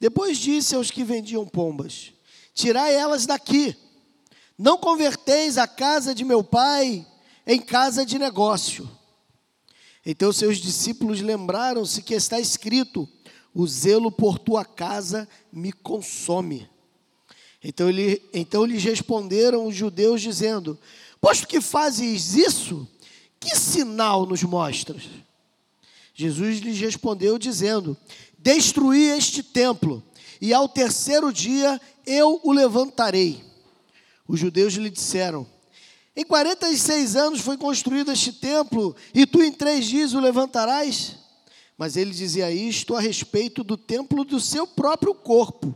Depois disse aos que vendiam pombas: Tirai elas daqui. Não converteis a casa de meu pai em casa de negócio. Então seus discípulos lembraram-se que está escrito: O zelo por tua casa me consome. Então, ele, então lhes responderam os judeus, dizendo: Posto que fazes isso, que sinal nos mostras? Jesus lhes respondeu, dizendo: Destruí este templo, e ao terceiro dia eu o levantarei. Os judeus lhe disseram: Em 46 anos foi construído este templo, e tu em três dias o levantarás? Mas ele dizia isto a respeito do templo do seu próprio corpo.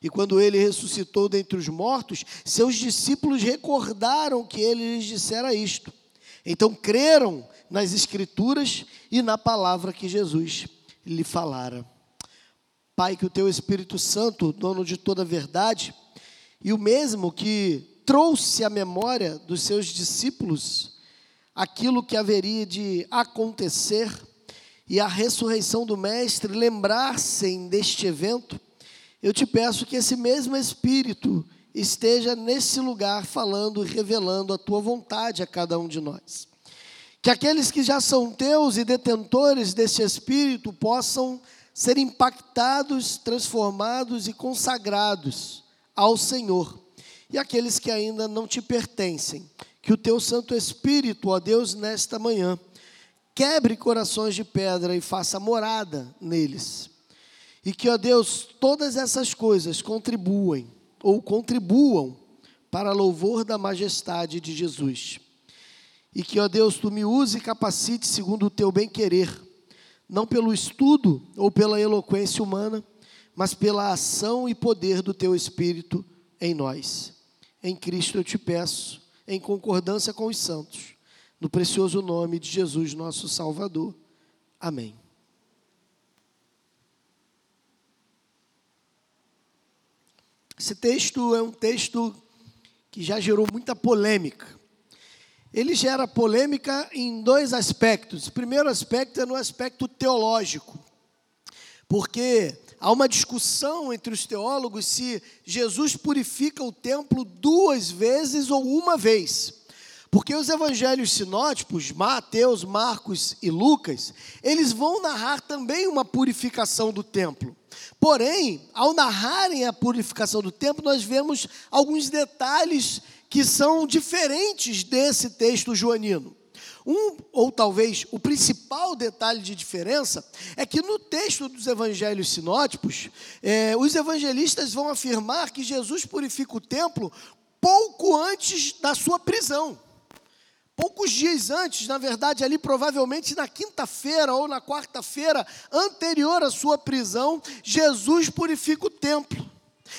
E quando ele ressuscitou dentre os mortos, seus discípulos recordaram que ele lhes dissera isto. Então creram nas Escrituras e na palavra que Jesus lhe falara. Pai, que o teu Espírito Santo, dono de toda a verdade, e o mesmo que trouxe à memória dos seus discípulos aquilo que haveria de acontecer e a ressurreição do Mestre, lembrassem deste evento eu te peço que esse mesmo Espírito esteja nesse lugar falando e revelando a tua vontade a cada um de nós. Que aqueles que já são teus e detentores desse Espírito possam ser impactados, transformados e consagrados ao Senhor. E aqueles que ainda não te pertencem, que o teu Santo Espírito, ó Deus, nesta manhã, quebre corações de pedra e faça morada neles e que, ó Deus, todas essas coisas contribuem ou contribuam para louvor da majestade de Jesus. E que, ó Deus, tu me use e capacite segundo o teu bem-querer, não pelo estudo ou pela eloquência humana, mas pela ação e poder do teu Espírito em nós. Em Cristo eu te peço, em concordância com os santos, no precioso nome de Jesus, nosso Salvador. Amém. Esse texto é um texto que já gerou muita polêmica. Ele gera polêmica em dois aspectos. O primeiro aspecto é no aspecto teológico, porque há uma discussão entre os teólogos se Jesus purifica o templo duas vezes ou uma vez. Porque os evangelhos sinótipos, Mateus, Marcos e Lucas, eles vão narrar também uma purificação do templo. Porém, ao narrarem a purificação do templo, nós vemos alguns detalhes que são diferentes desse texto joanino. Um, ou talvez o principal detalhe de diferença, é que no texto dos evangelhos sinótipos, é, os evangelistas vão afirmar que Jesus purifica o templo pouco antes da sua prisão. Poucos dias antes, na verdade, ali provavelmente na quinta-feira ou na quarta-feira anterior à sua prisão, Jesus purifica o templo.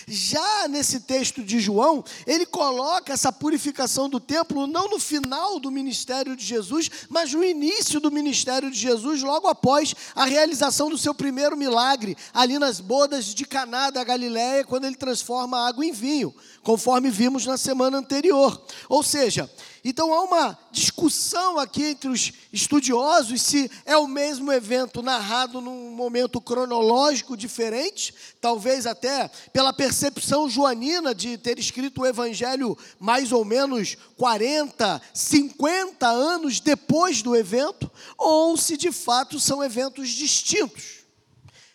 Já nesse texto de João, ele coloca essa purificação do templo não no final do ministério de Jesus, mas no início do ministério de Jesus, logo após a realização do seu primeiro milagre, ali nas bodas de Caná da Galiléia, quando ele transforma a água em vinho, conforme vimos na semana anterior. Ou seja, então há uma discussão aqui entre os estudiosos se é o mesmo evento narrado num momento cronológico diferente, talvez até pela percepção joanina de ter escrito o evangelho mais ou menos 40, 50 anos depois do evento, ou se de fato são eventos distintos.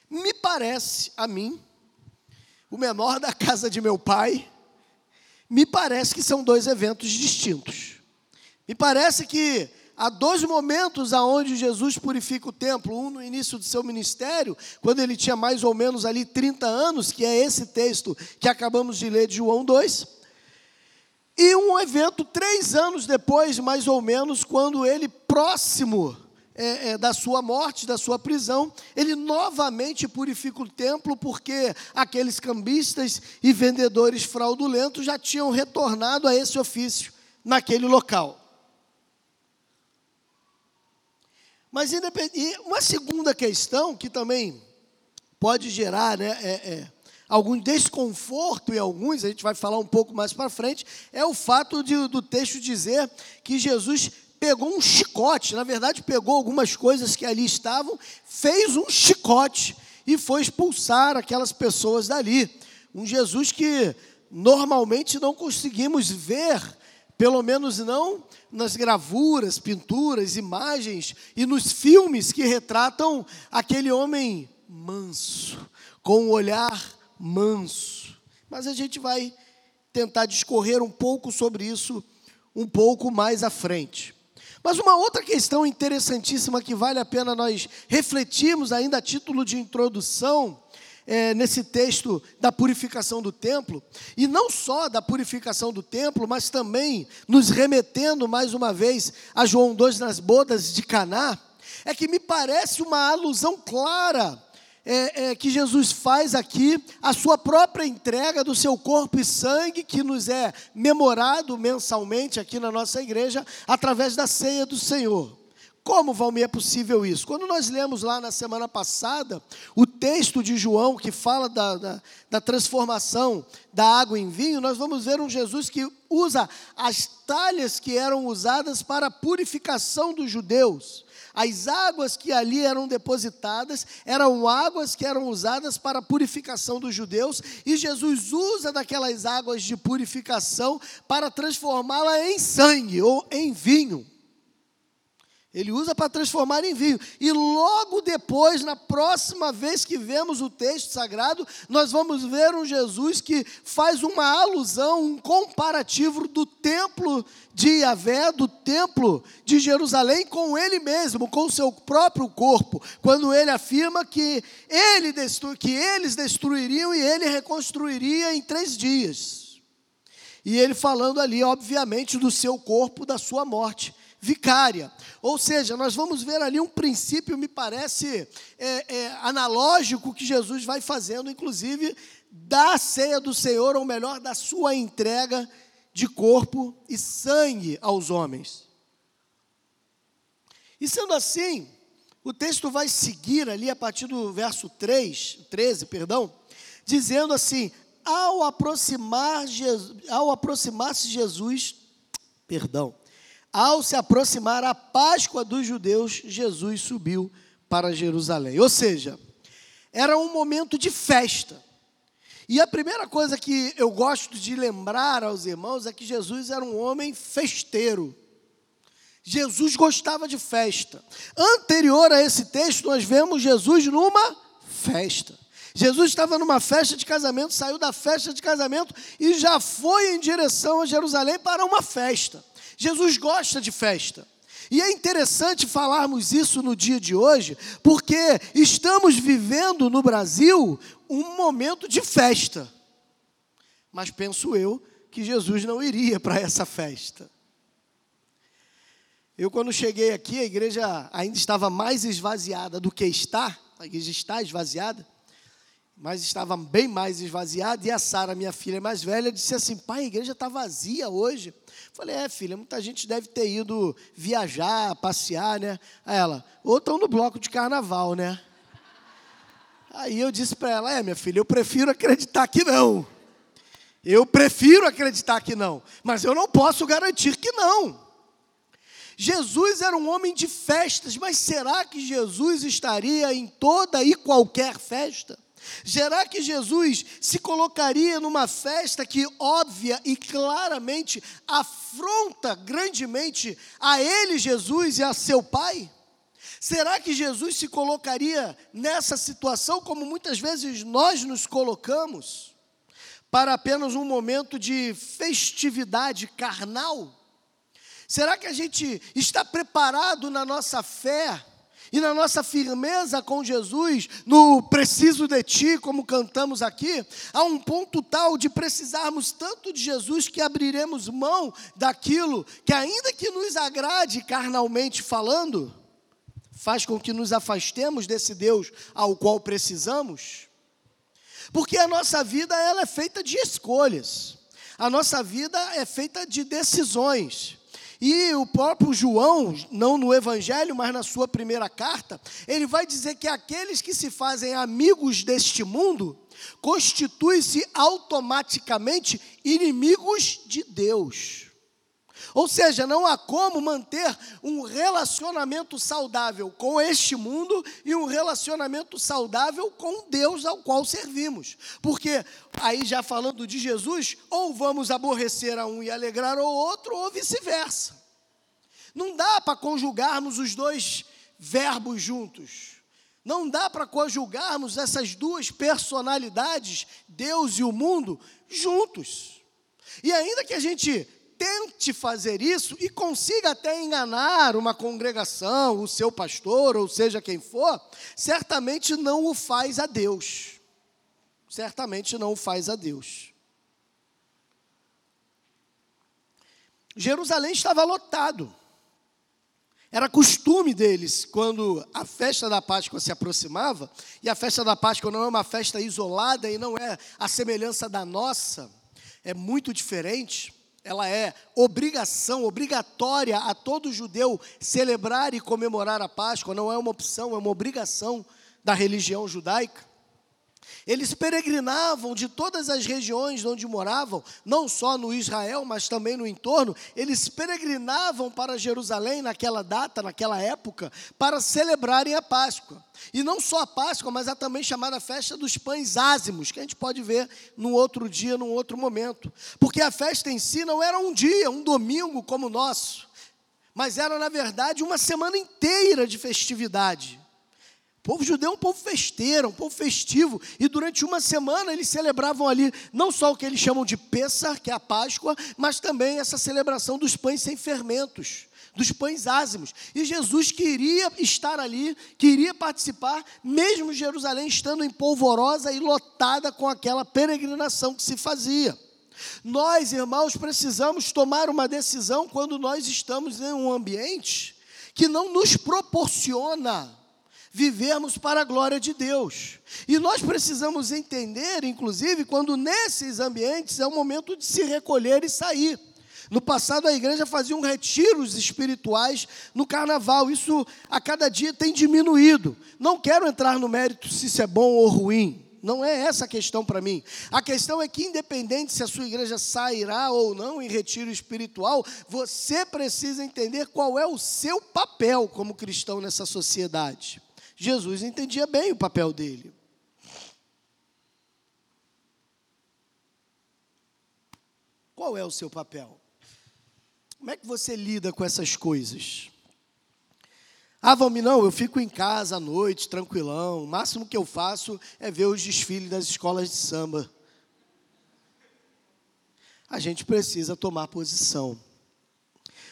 Me parece a mim, o menor da casa de meu pai, me parece que são dois eventos distintos. Me parece que há dois momentos aonde Jesus purifica o templo, um no início do seu ministério, quando ele tinha mais ou menos ali 30 anos, que é esse texto que acabamos de ler de João 2, e um evento três anos depois, mais ou menos, quando ele, próximo é, é, da sua morte, da sua prisão, ele novamente purifica o templo, porque aqueles cambistas e vendedores fraudulentos já tinham retornado a esse ofício naquele local. Mas uma segunda questão que também pode gerar né, é, é, algum desconforto em alguns, a gente vai falar um pouco mais para frente, é o fato de, do texto dizer que Jesus pegou um chicote, na verdade pegou algumas coisas que ali estavam, fez um chicote e foi expulsar aquelas pessoas dali. Um Jesus que normalmente não conseguimos ver, pelo menos não nas gravuras, pinturas, imagens e nos filmes que retratam aquele homem manso, com um olhar manso. Mas a gente vai tentar discorrer um pouco sobre isso um pouco mais à frente. Mas uma outra questão interessantíssima que vale a pena nós refletirmos ainda a título de introdução é, nesse texto da purificação do templo, e não só da purificação do templo, mas também nos remetendo mais uma vez a João 2 nas bodas de Caná, é que me parece uma alusão clara é, é, que Jesus faz aqui a sua própria entrega do seu corpo e sangue, que nos é memorado mensalmente aqui na nossa igreja, através da ceia do Senhor. Como, Valmir, é possível isso? Quando nós lemos lá na semana passada o texto de João que fala da, da, da, transformação da água em vinho, nós vamos ver um Jesus que usa as talhas que eram usadas para a purificação dos judeus. As águas que ali eram depositadas eram águas que eram usadas para a purificação dos judeus, e Jesus usa daquelas águas de purificação para transformá-la em sangue ou em vinho. Ele usa para transformar em vinho. E logo depois, na próxima vez que vemos o texto sagrado, nós vamos ver um Jesus que faz uma alusão, um comparativo do templo de Yahvé, do templo de Jerusalém, com ele mesmo, com o seu próprio corpo, quando ele afirma que, ele destru, que eles destruiriam e ele reconstruiria em três dias. E ele falando ali, obviamente, do seu corpo, da sua morte vicária. Ou seja, nós vamos ver ali um princípio, me parece é, é, analógico, que Jesus vai fazendo, inclusive, da ceia do Senhor, ou melhor, da sua entrega de corpo e sangue aos homens. E sendo assim, o texto vai seguir ali a partir do verso 3, 13, perdão, dizendo assim: ao aproximar ao aproximar-se Jesus, perdão, ao se aproximar a Páscoa dos judeus, Jesus subiu para Jerusalém. Ou seja, era um momento de festa. E a primeira coisa que eu gosto de lembrar aos irmãos é que Jesus era um homem festeiro. Jesus gostava de festa. Anterior a esse texto, nós vemos Jesus numa festa. Jesus estava numa festa de casamento, saiu da festa de casamento e já foi em direção a Jerusalém para uma festa. Jesus gosta de festa. E é interessante falarmos isso no dia de hoje, porque estamos vivendo no Brasil um momento de festa. Mas penso eu que Jesus não iria para essa festa. Eu, quando cheguei aqui, a igreja ainda estava mais esvaziada do que está, a igreja está esvaziada, mas estava bem mais esvaziada. E a Sara, minha filha mais velha, disse assim: Pai, a igreja está vazia hoje. Falei, é, filha, muita gente deve ter ido viajar, passear, né? Aí ela, ou estão no bloco de carnaval, né? Aí eu disse para ela, é, minha filha, eu prefiro acreditar que não. Eu prefiro acreditar que não, mas eu não posso garantir que não. Jesus era um homem de festas, mas será que Jesus estaria em toda e qualquer festa? Será que Jesus se colocaria numa festa que óbvia e claramente afronta grandemente a ele, Jesus, e a seu Pai? Será que Jesus se colocaria nessa situação como muitas vezes nós nos colocamos, para apenas um momento de festividade carnal? Será que a gente está preparado na nossa fé e na nossa firmeza com Jesus, no preciso de ti, como cantamos aqui, a um ponto tal de precisarmos tanto de Jesus que abriremos mão daquilo que, ainda que nos agrade carnalmente falando, faz com que nos afastemos desse Deus ao qual precisamos. Porque a nossa vida ela é feita de escolhas. A nossa vida é feita de decisões. E o próprio João, não no Evangelho, mas na sua primeira carta, ele vai dizer que aqueles que se fazem amigos deste mundo constituem-se automaticamente inimigos de Deus. Ou seja, não há como manter um relacionamento saudável com este mundo e um relacionamento saudável com Deus ao qual servimos. Porque, aí já falando de Jesus, ou vamos aborrecer a um e alegrar o outro, ou vice-versa. Não dá para conjugarmos os dois verbos juntos. Não dá para conjugarmos essas duas personalidades, Deus e o mundo, juntos. E ainda que a gente tente fazer isso e consiga até enganar uma congregação, o seu pastor, ou seja quem for, certamente não o faz a Deus. Certamente não o faz a Deus. Jerusalém estava lotado. Era costume deles, quando a festa da Páscoa se aproximava, e a festa da Páscoa não é uma festa isolada e não é a semelhança da nossa, é muito diferente ela é obrigação, obrigatória a todo judeu celebrar e comemorar a Páscoa, não é uma opção, é uma obrigação da religião judaica. Eles peregrinavam de todas as regiões onde moravam, não só no Israel, mas também no entorno. Eles peregrinavam para Jerusalém naquela data, naquela época, para celebrarem a Páscoa. E não só a Páscoa, mas a também chamada festa dos pães ázimos, que a gente pode ver num outro dia, num outro momento. Porque a festa em si não era um dia, um domingo como o nosso, mas era, na verdade, uma semana inteira de festividade. O povo judeu é um povo festeiro, um povo festivo, e durante uma semana eles celebravam ali não só o que eles chamam de Pessah, que é a Páscoa, mas também essa celebração dos pães sem fermentos, dos pães ázimos. E Jesus queria estar ali, queria participar, mesmo Jerusalém estando em polvorosa e lotada com aquela peregrinação que se fazia. Nós, irmãos, precisamos tomar uma decisão quando nós estamos em um ambiente que não nos proporciona vivermos para a glória de Deus. E nós precisamos entender, inclusive, quando nesses ambientes é o momento de se recolher e sair. No passado, a igreja fazia um retiros espirituais no carnaval. Isso a cada dia tem diminuído. Não quero entrar no mérito se isso é bom ou ruim. Não é essa a questão para mim. A questão é que, independente se a sua igreja sairá ou não em retiro espiritual, você precisa entender qual é o seu papel como cristão nessa sociedade. Jesus entendia bem o papel dele. Qual é o seu papel? Como é que você lida com essas coisas? Ah, Valmir, não, eu fico em casa à noite, tranquilão. O máximo que eu faço é ver os desfiles das escolas de samba. A gente precisa tomar posição.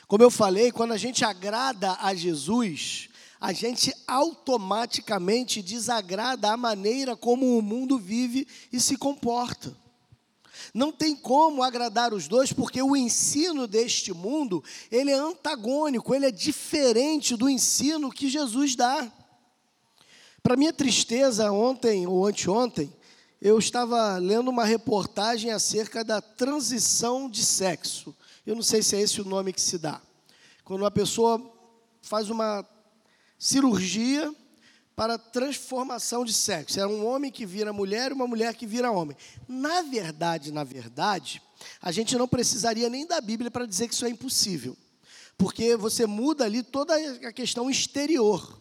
Como eu falei, quando a gente agrada a Jesus, a gente automaticamente desagrada a maneira como o mundo vive e se comporta. Não tem como agradar os dois, porque o ensino deste mundo, ele é antagônico, ele é diferente do ensino que Jesus dá. Para minha tristeza, ontem ou anteontem, eu estava lendo uma reportagem acerca da transição de sexo. Eu não sei se é esse o nome que se dá. Quando uma pessoa faz uma cirurgia para transformação de sexo. Era um homem que vira mulher e uma mulher que vira homem. Na verdade, na verdade, a gente não precisaria nem da Bíblia para dizer que isso é impossível. Porque você muda ali toda a questão exterior.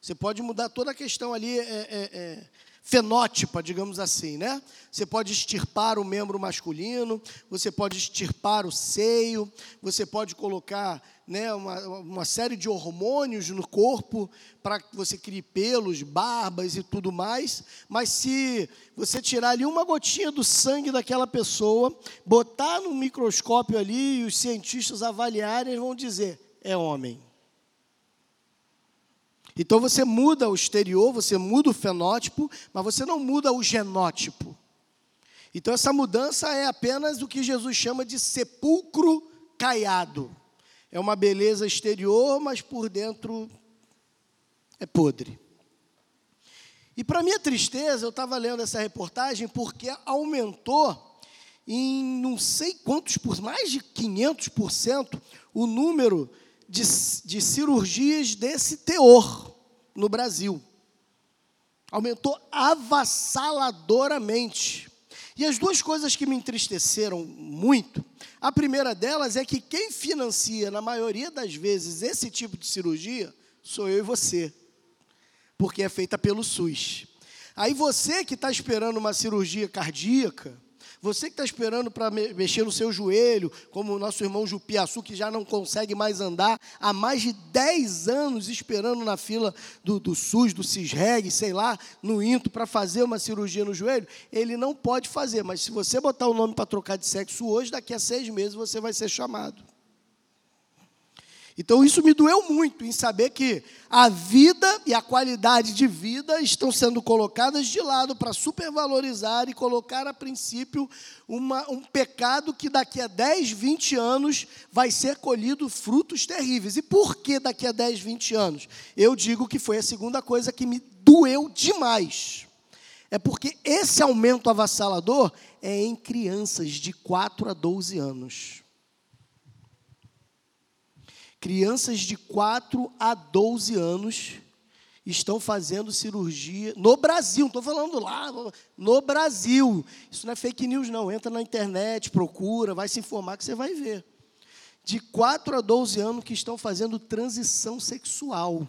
Você pode mudar toda a questão ali é, é, é, fenótipa, digamos assim, né? Você pode extirpar o membro masculino, você pode extirpar o seio, você pode colocar né, uma, uma série de hormônios no corpo para que você crie pelos, barbas e tudo mais, mas se você tirar ali uma gotinha do sangue daquela pessoa, botar no microscópio ali e os cientistas avaliarem, eles vão dizer: é homem. Então você muda o exterior, você muda o fenótipo, mas você não muda o genótipo. Então essa mudança é apenas o que Jesus chama de sepulcro caiado. É uma beleza exterior, mas por dentro é podre. E para minha tristeza, eu estava lendo essa reportagem porque aumentou em não sei quantos por mais de 500% o número de, de cirurgias desse teor no Brasil. Aumentou avassaladoramente. E as duas coisas que me entristeceram muito, a primeira delas é que quem financia, na maioria das vezes, esse tipo de cirurgia, sou eu e você, porque é feita pelo SUS. Aí você que está esperando uma cirurgia cardíaca, você que está esperando para mexer no seu joelho, como o nosso irmão Jupiaçu, que já não consegue mais andar, há mais de 10 anos esperando na fila do, do SUS, do CISREG, sei lá, no INTO, para fazer uma cirurgia no joelho, ele não pode fazer. Mas se você botar o nome para trocar de sexo hoje, daqui a seis meses você vai ser chamado. Então isso me doeu muito em saber que a vida e a qualidade de vida estão sendo colocadas de lado para supervalorizar e colocar a princípio uma, um pecado que daqui a 10, 20 anos vai ser colhido frutos terríveis. E por que daqui a 10, 20 anos? Eu digo que foi a segunda coisa que me doeu demais. É porque esse aumento avassalador é em crianças de 4 a 12 anos. Crianças de 4 a 12 anos estão fazendo cirurgia no Brasil, não estou falando lá, no Brasil. Isso não é fake news, não. Entra na internet, procura, vai se informar que você vai ver. De 4 a 12 anos que estão fazendo transição sexual.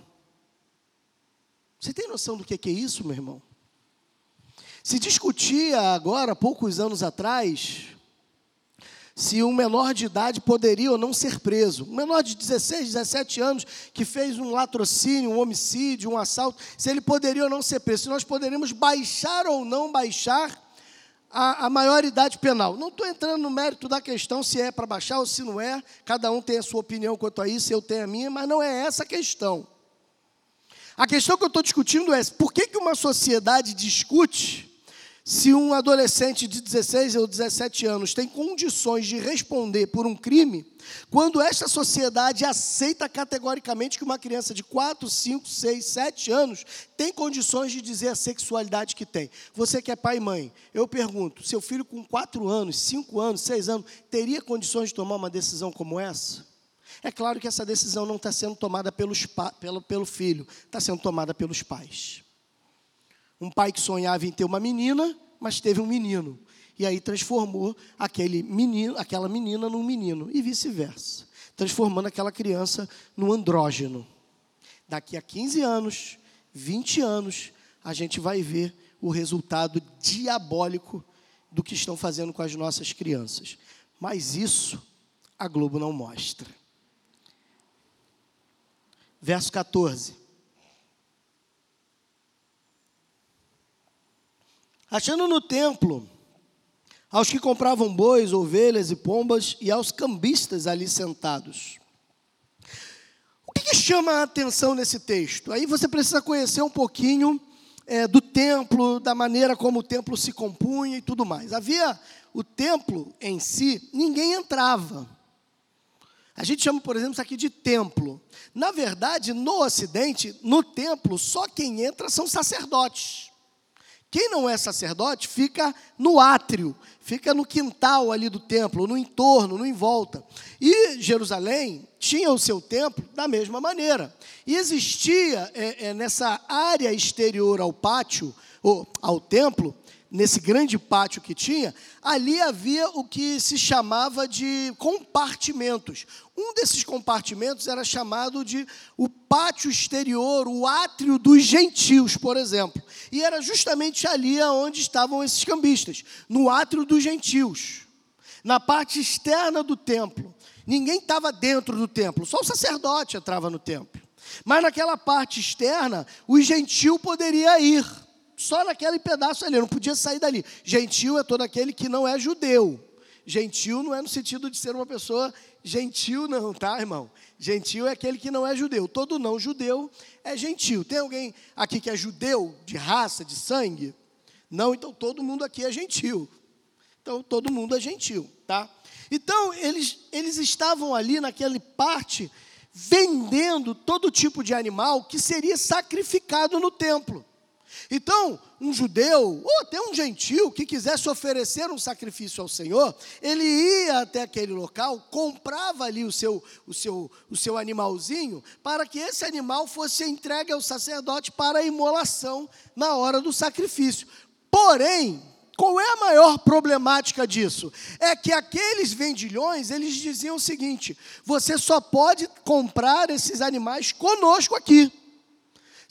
Você tem noção do que é isso, meu irmão? Se discutia agora, poucos anos atrás, se um menor de idade poderia ou não ser preso. Um menor de 16, 17 anos que fez um latrocínio, um homicídio, um assalto, se ele poderia ou não ser preso. Se nós poderíamos baixar ou não baixar a, a maioridade penal. Não estou entrando no mérito da questão se é para baixar ou se não é. Cada um tem a sua opinião quanto a isso, eu tenho a minha, mas não é essa a questão. A questão que eu estou discutindo é por que, que uma sociedade discute se um adolescente de 16 ou 17 anos tem condições de responder por um crime, quando esta sociedade aceita categoricamente que uma criança de 4, 5, 6, 7 anos tem condições de dizer a sexualidade que tem. Você que é pai e mãe, eu pergunto: seu filho com 4 anos, 5 anos, 6 anos, teria condições de tomar uma decisão como essa? É claro que essa decisão não está sendo tomada pelos, pelo, pelo filho, está sendo tomada pelos pais. Um pai que sonhava em ter uma menina, mas teve um menino. E aí transformou aquele menino, aquela menina num menino, e vice-versa. Transformando aquela criança num andrógeno. Daqui a 15 anos, 20 anos, a gente vai ver o resultado diabólico do que estão fazendo com as nossas crianças. Mas isso a Globo não mostra. Verso 14. Achando no templo aos que compravam bois, ovelhas e pombas e aos cambistas ali sentados. O que, que chama a atenção nesse texto? Aí você precisa conhecer um pouquinho é, do templo, da maneira como o templo se compunha e tudo mais. Havia o templo em si, ninguém entrava. A gente chama, por exemplo, isso aqui de templo. Na verdade, no Ocidente, no templo, só quem entra são sacerdotes. Quem não é sacerdote fica no átrio, fica no quintal ali do templo, no entorno, no em volta. E Jerusalém tinha o seu templo da mesma maneira. E existia é, é, nessa área exterior ao pátio, ou ao templo, nesse grande pátio que tinha, ali havia o que se chamava de compartimentos. Um desses compartimentos era chamado de o pátio exterior, o átrio dos gentios, por exemplo. E era justamente ali onde estavam esses cambistas, no átrio dos gentios, na parte externa do templo. Ninguém estava dentro do templo, só o sacerdote entrava no templo. Mas naquela parte externa, o gentil poderia ir só naquele pedaço ali, não podia sair dali. Gentil é todo aquele que não é judeu. Gentil não é no sentido de ser uma pessoa gentil, não, tá, irmão? Gentil é aquele que não é judeu. Todo não judeu é gentil. Tem alguém aqui que é judeu, de raça, de sangue? Não, então todo mundo aqui é gentil. Então todo mundo é gentil, tá? Então eles, eles estavam ali naquela parte vendendo todo tipo de animal que seria sacrificado no templo. Então, um judeu, ou até um gentil, que quisesse oferecer um sacrifício ao Senhor, ele ia até aquele local, comprava ali o seu, o seu, o seu animalzinho, para que esse animal fosse entregue ao sacerdote para a imolação na hora do sacrifício. Porém, qual é a maior problemática disso? É que aqueles vendilhões, eles diziam o seguinte: você só pode comprar esses animais conosco aqui.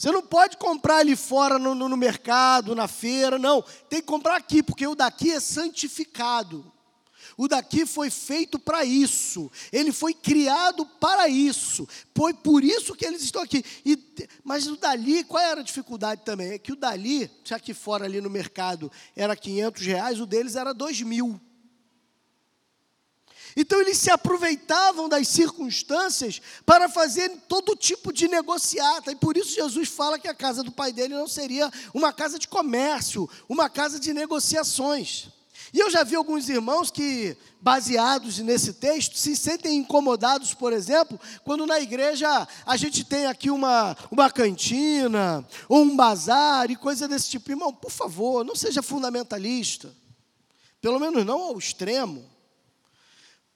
Você não pode comprar ali fora no, no, no mercado, na feira, não. Tem que comprar aqui, porque o daqui é santificado. O daqui foi feito para isso. Ele foi criado para isso. Foi por isso que eles estão aqui. E, mas o dali, qual era a dificuldade também? É que o dali, já que fora ali no mercado era 500 reais, o deles era 2 mil. Então eles se aproveitavam das circunstâncias para fazer todo tipo de negociata. E por isso Jesus fala que a casa do pai dele não seria uma casa de comércio, uma casa de negociações. E eu já vi alguns irmãos que, baseados nesse texto, se sentem incomodados, por exemplo, quando na igreja a gente tem aqui uma, uma cantina, ou um bazar e coisa desse tipo. Irmão, por favor, não seja fundamentalista. Pelo menos não ao extremo.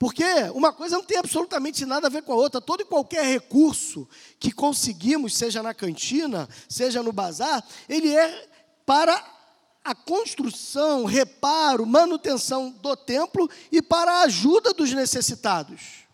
Porque uma coisa não tem absolutamente nada a ver com a outra. Todo e qualquer recurso que conseguimos, seja na cantina, seja no bazar, ele é para a construção, reparo, manutenção do templo e para a ajuda dos necessitados.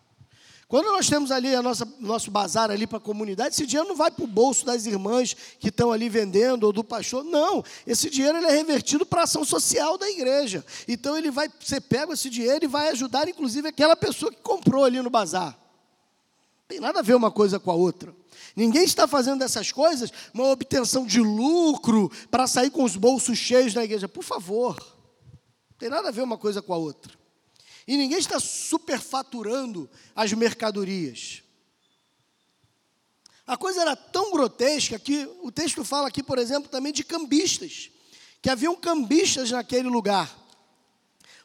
Quando nós temos ali a nossa, nosso bazar ali para a comunidade, esse dinheiro não vai para o bolso das irmãs que estão ali vendendo ou do pastor, não. Esse dinheiro ele é revertido para a ação social da igreja. Então ele vai, você pega esse dinheiro e vai ajudar, inclusive, aquela pessoa que comprou ali no bazar. Não tem nada a ver uma coisa com a outra. Ninguém está fazendo dessas coisas uma obtenção de lucro para sair com os bolsos cheios na igreja. Por favor, não tem nada a ver uma coisa com a outra. E ninguém está superfaturando as mercadorias. A coisa era tão grotesca que o texto fala aqui, por exemplo, também de cambistas, que haviam cambistas naquele lugar.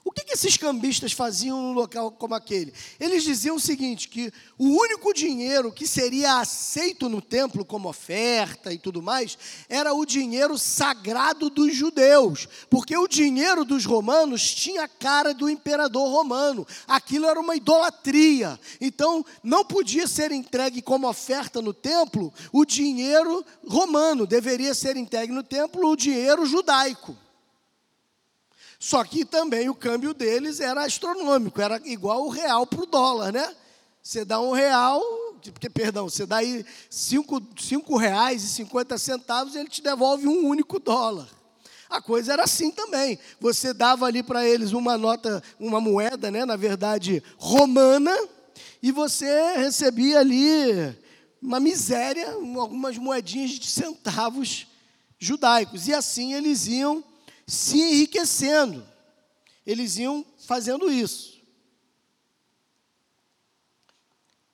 O que, que esses cambistas faziam num local como aquele? Eles diziam o seguinte: que o único dinheiro que seria aceito no templo como oferta e tudo mais era o dinheiro sagrado dos judeus, porque o dinheiro dos romanos tinha a cara do imperador romano. Aquilo era uma idolatria. Então não podia ser entregue como oferta no templo o dinheiro romano, deveria ser entregue no templo o dinheiro judaico. Só que também o câmbio deles era astronômico, era igual o real para o dólar, né? Você dá um real, porque, perdão, você dá aí cinco, cinco reais e cinquenta centavos e ele te devolve um único dólar. A coisa era assim também. Você dava ali para eles uma nota, uma moeda, né, na verdade, romana, e você recebia ali uma miséria, algumas moedinhas de centavos judaicos. E assim eles iam se enriquecendo. Eles iam fazendo isso.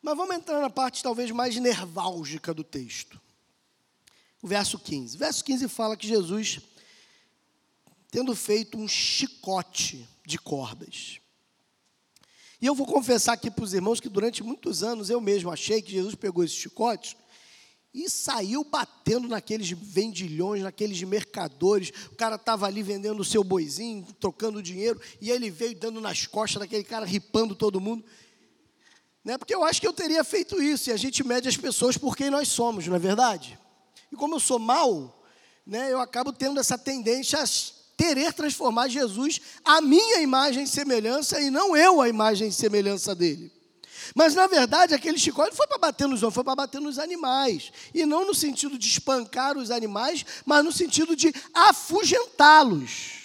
Mas vamos entrar na parte talvez mais nerválgica do texto. O verso 15. O verso 15 fala que Jesus, tendo feito um chicote de cordas. E eu vou confessar aqui para os irmãos que durante muitos anos eu mesmo achei que Jesus pegou esse chicote e saiu batendo naqueles vendilhões, naqueles mercadores. O cara estava ali vendendo o seu boizinho, trocando dinheiro, e ele veio dando nas costas daquele cara, ripando todo mundo. Né? Porque eu acho que eu teria feito isso, e a gente mede as pessoas por quem nós somos, não é verdade? E como eu sou mal, né, eu acabo tendo essa tendência a querer transformar Jesus a minha imagem e semelhança, e não eu a imagem e semelhança dele. Mas, na verdade, aquele chicote foi para bater nos homens, foi para bater nos animais. E não no sentido de espancar os animais, mas no sentido de afugentá-los.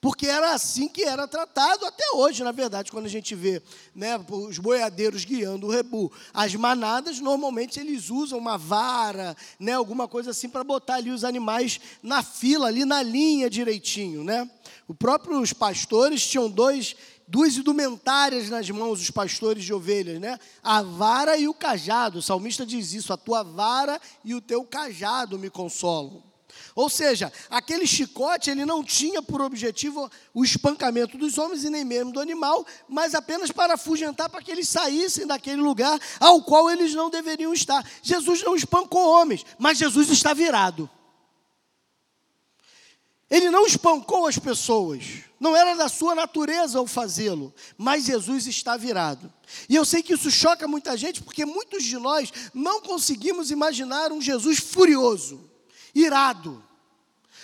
Porque era assim que era tratado até hoje, na verdade, quando a gente vê né, os boiadeiros guiando o rebu. As manadas, normalmente, eles usam uma vara, né, alguma coisa assim, para botar ali os animais na fila, ali na linha direitinho. Né? Os próprios pastores tinham dois duas indumentárias nas mãos dos pastores de ovelhas, né? A vara e o cajado. O salmista diz isso: a tua vara e o teu cajado me consolam. Ou seja, aquele chicote ele não tinha por objetivo o espancamento dos homens e nem mesmo do animal, mas apenas para afugentar para que eles saíssem daquele lugar ao qual eles não deveriam estar. Jesus não espancou homens, mas Jesus está virado. Ele não espancou as pessoas, não era da sua natureza o fazê-lo, mas Jesus está virado. E eu sei que isso choca muita gente, porque muitos de nós não conseguimos imaginar um Jesus furioso, irado.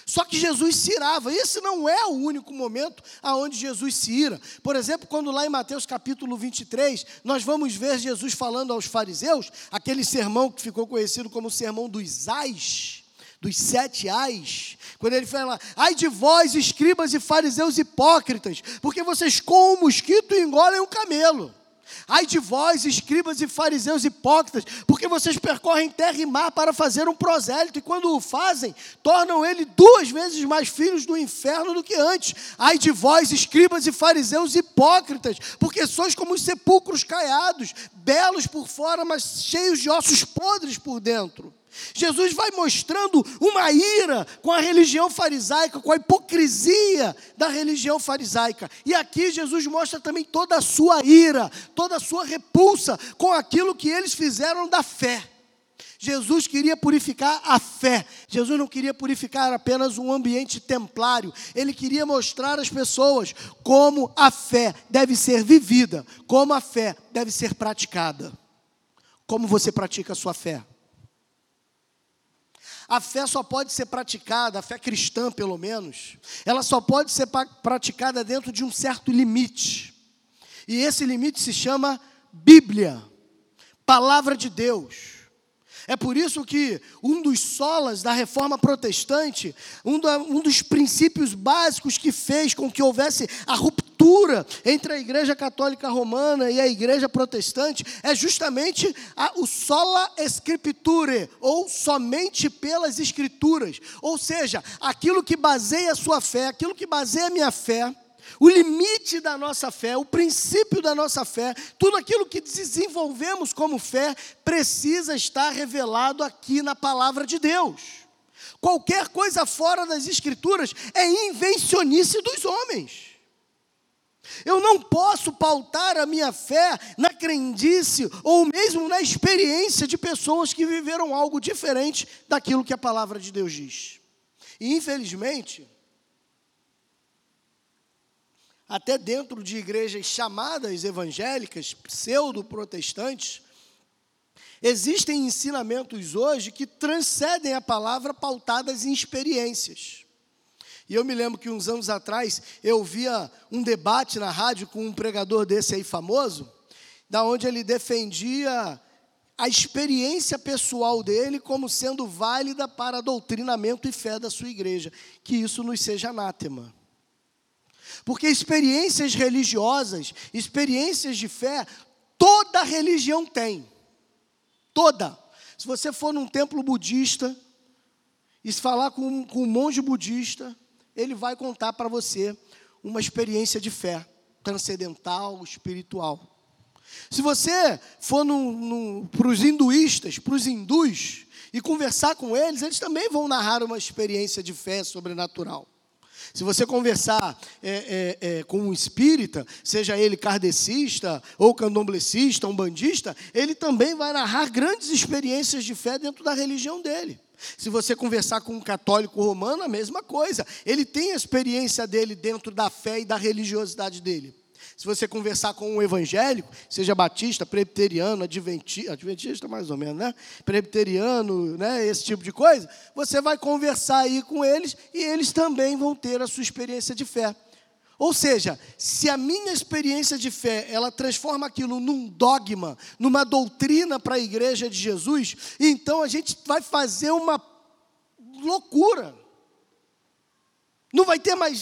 Só que Jesus se irava. Esse não é o único momento aonde Jesus se ira. Por exemplo, quando lá em Mateus capítulo 23, nós vamos ver Jesus falando aos fariseus, aquele sermão que ficou conhecido como o sermão dos ais, dos sete ais, quando ele fala, ai de vós, escribas e fariseus hipócritas, porque vocês com o mosquito engolem o camelo. Ai de vós, escribas e fariseus hipócritas, porque vocês percorrem terra e mar para fazer um prosélito, e quando o fazem, tornam ele duas vezes mais filhos do inferno do que antes. Ai de vós, escribas e fariseus hipócritas, porque sois como os sepulcros caiados, belos por fora, mas cheios de ossos podres por dentro. Jesus vai mostrando uma ira com a religião farisaica, com a hipocrisia da religião farisaica. E aqui Jesus mostra também toda a sua ira, toda a sua repulsa com aquilo que eles fizeram da fé. Jesus queria purificar a fé. Jesus não queria purificar apenas um ambiente templário. Ele queria mostrar às pessoas como a fé deve ser vivida, como a fé deve ser praticada. Como você pratica a sua fé? A fé só pode ser praticada, a fé cristã pelo menos, ela só pode ser praticada dentro de um certo limite. E esse limite se chama Bíblia, palavra de Deus. É por isso que um dos solas da reforma protestante, um, um, dos princípios básicos que fez com que houvesse a ruptura entre a Igreja Católica Romana e a Igreja Protestante, é justamente a, o sola scripture, ou somente pelas Escrituras. Ou seja, aquilo que baseia a sua fé, aquilo que baseia a minha fé o limite da nossa fé, o princípio da nossa fé, tudo aquilo que desenvolvemos como fé, precisa estar revelado aqui na palavra de Deus. Qualquer coisa fora das Escrituras é invencionice dos homens. Eu não posso pautar a minha fé na crendice ou mesmo na experiência de pessoas que viveram algo diferente daquilo que a palavra de Deus diz. E infelizmente, até dentro de igrejas chamadas evangélicas, pseudo-protestantes, existem ensinamentos hoje que transcendem a palavra pautadas em experiências. E eu me lembro que uns anos atrás eu via um debate na rádio com um pregador desse aí famoso, da onde ele defendia a experiência pessoal dele como sendo válida para doutrinamento e fé da sua igreja. Que isso nos seja anátema. Porque experiências religiosas, experiências de fé, toda religião tem. Toda. Se você for num templo budista e se falar com, com um monge budista, ele vai contar para você uma experiência de fé transcendental, espiritual. Se você for para os hinduístas, para os hindus, e conversar com eles, eles também vão narrar uma experiência de fé sobrenatural. Se você conversar é, é, é, com um espírita, seja ele kardecista ou candomblessista, um bandista, ele também vai narrar grandes experiências de fé dentro da religião dele. Se você conversar com um católico romano, a mesma coisa. Ele tem a experiência dele dentro da fé e da religiosidade dele. Se você conversar com um evangélico, seja batista, presbiteriano, adventista, adventista mais ou menos, né? Presbiteriano, né? Esse tipo de coisa, você vai conversar aí com eles e eles também vão ter a sua experiência de fé. Ou seja, se a minha experiência de fé, ela transforma aquilo num dogma, numa doutrina para a igreja de Jesus, então a gente vai fazer uma loucura. Não vai ter mais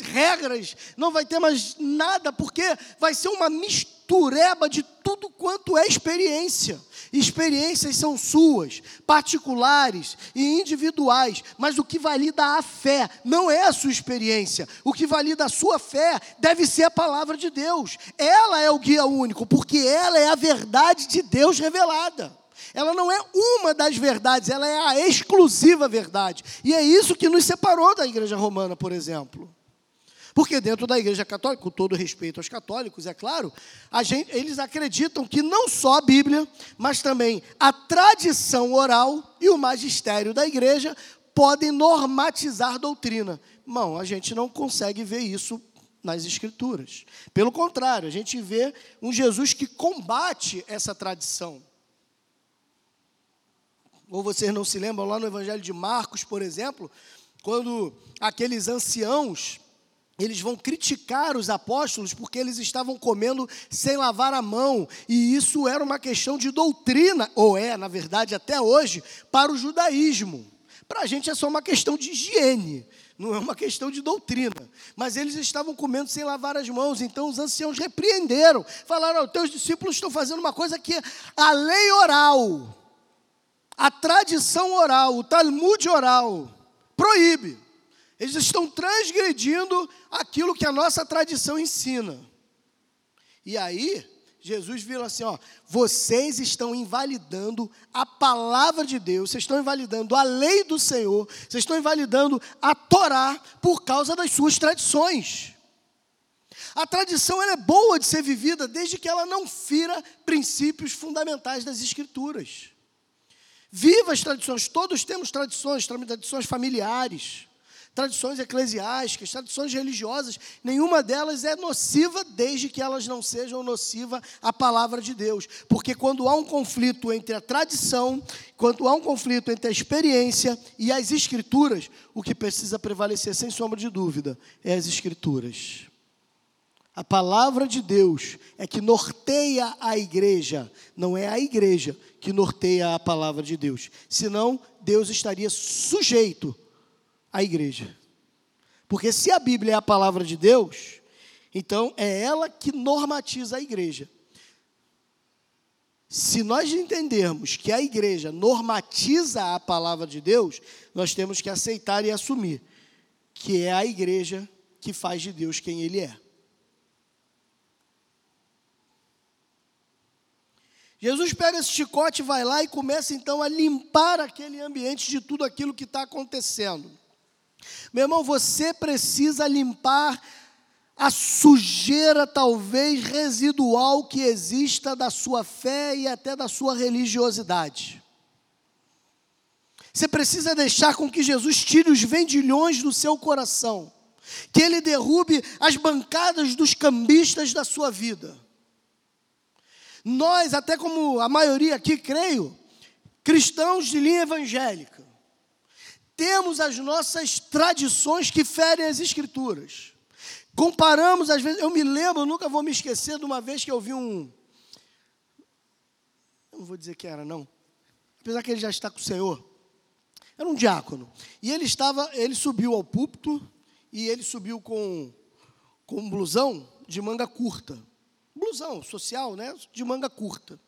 regras, não vai ter mais nada, porque vai ser uma mistureba de tudo quanto é experiência. Experiências são suas, particulares e individuais, mas o que valida a fé não é a sua experiência. O que valida a sua fé deve ser a palavra de Deus. Ela é o guia único, porque ela é a verdade de Deus revelada. Ela não é uma das verdades, ela é a exclusiva verdade. E é isso que nos separou da igreja romana, por exemplo. Porque dentro da Igreja Católica, com todo respeito aos católicos, é claro, gente, eles acreditam que não só a Bíblia, mas também a tradição oral e o magistério da Igreja podem normatizar doutrina. Não, a gente não consegue ver isso nas Escrituras. Pelo contrário, a gente vê um Jesus que combate essa tradição. Ou vocês não se lembram lá no Evangelho de Marcos, por exemplo, quando aqueles anciãos eles vão criticar os apóstolos porque eles estavam comendo sem lavar a mão, e isso era uma questão de doutrina, ou é, na verdade, até hoje, para o judaísmo. Para a gente é só uma questão de higiene, não é uma questão de doutrina. Mas eles estavam comendo sem lavar as mãos, então os anciãos repreenderam, falaram: oh, teus discípulos estão fazendo uma coisa que a lei oral, a tradição oral, o Talmud oral, proíbe. Eles estão transgredindo aquilo que a nossa tradição ensina. E aí, Jesus vira assim: ó, vocês estão invalidando a palavra de Deus, vocês estão invalidando a lei do Senhor, vocês estão invalidando a Torá por causa das suas tradições. A tradição é boa de ser vivida desde que ela não fira princípios fundamentais das Escrituras. Viva as tradições, todos temos tradições, tradições familiares tradições eclesiásticas, tradições religiosas, nenhuma delas é nociva desde que elas não sejam nociva à palavra de Deus. Porque quando há um conflito entre a tradição, quando há um conflito entre a experiência e as escrituras, o que precisa prevalecer sem sombra de dúvida é as escrituras. A palavra de Deus é que norteia a igreja, não é a igreja que norteia a palavra de Deus. Senão, Deus estaria sujeito a igreja. Porque se a Bíblia é a palavra de Deus, então é ela que normatiza a igreja. Se nós entendermos que a igreja normatiza a palavra de Deus, nós temos que aceitar e assumir que é a igreja que faz de Deus quem Ele é. Jesus pega esse chicote, vai lá e começa então a limpar aquele ambiente de tudo aquilo que está acontecendo. Meu irmão, você precisa limpar a sujeira, talvez residual, que exista da sua fé e até da sua religiosidade. Você precisa deixar com que Jesus tire os vendilhões do seu coração, que ele derrube as bancadas dos cambistas da sua vida. Nós, até como a maioria aqui, creio, cristãos de linha evangélica, temos as nossas tradições que ferem as escrituras. Comparamos, às vezes, eu me lembro, eu nunca vou me esquecer de uma vez que eu vi um. Não vou dizer que era, não. Apesar que ele já está com o Senhor. Era um diácono. E ele estava, ele subiu ao púlpito e ele subiu com, com um blusão de manga curta. Blusão social, né? De manga curta.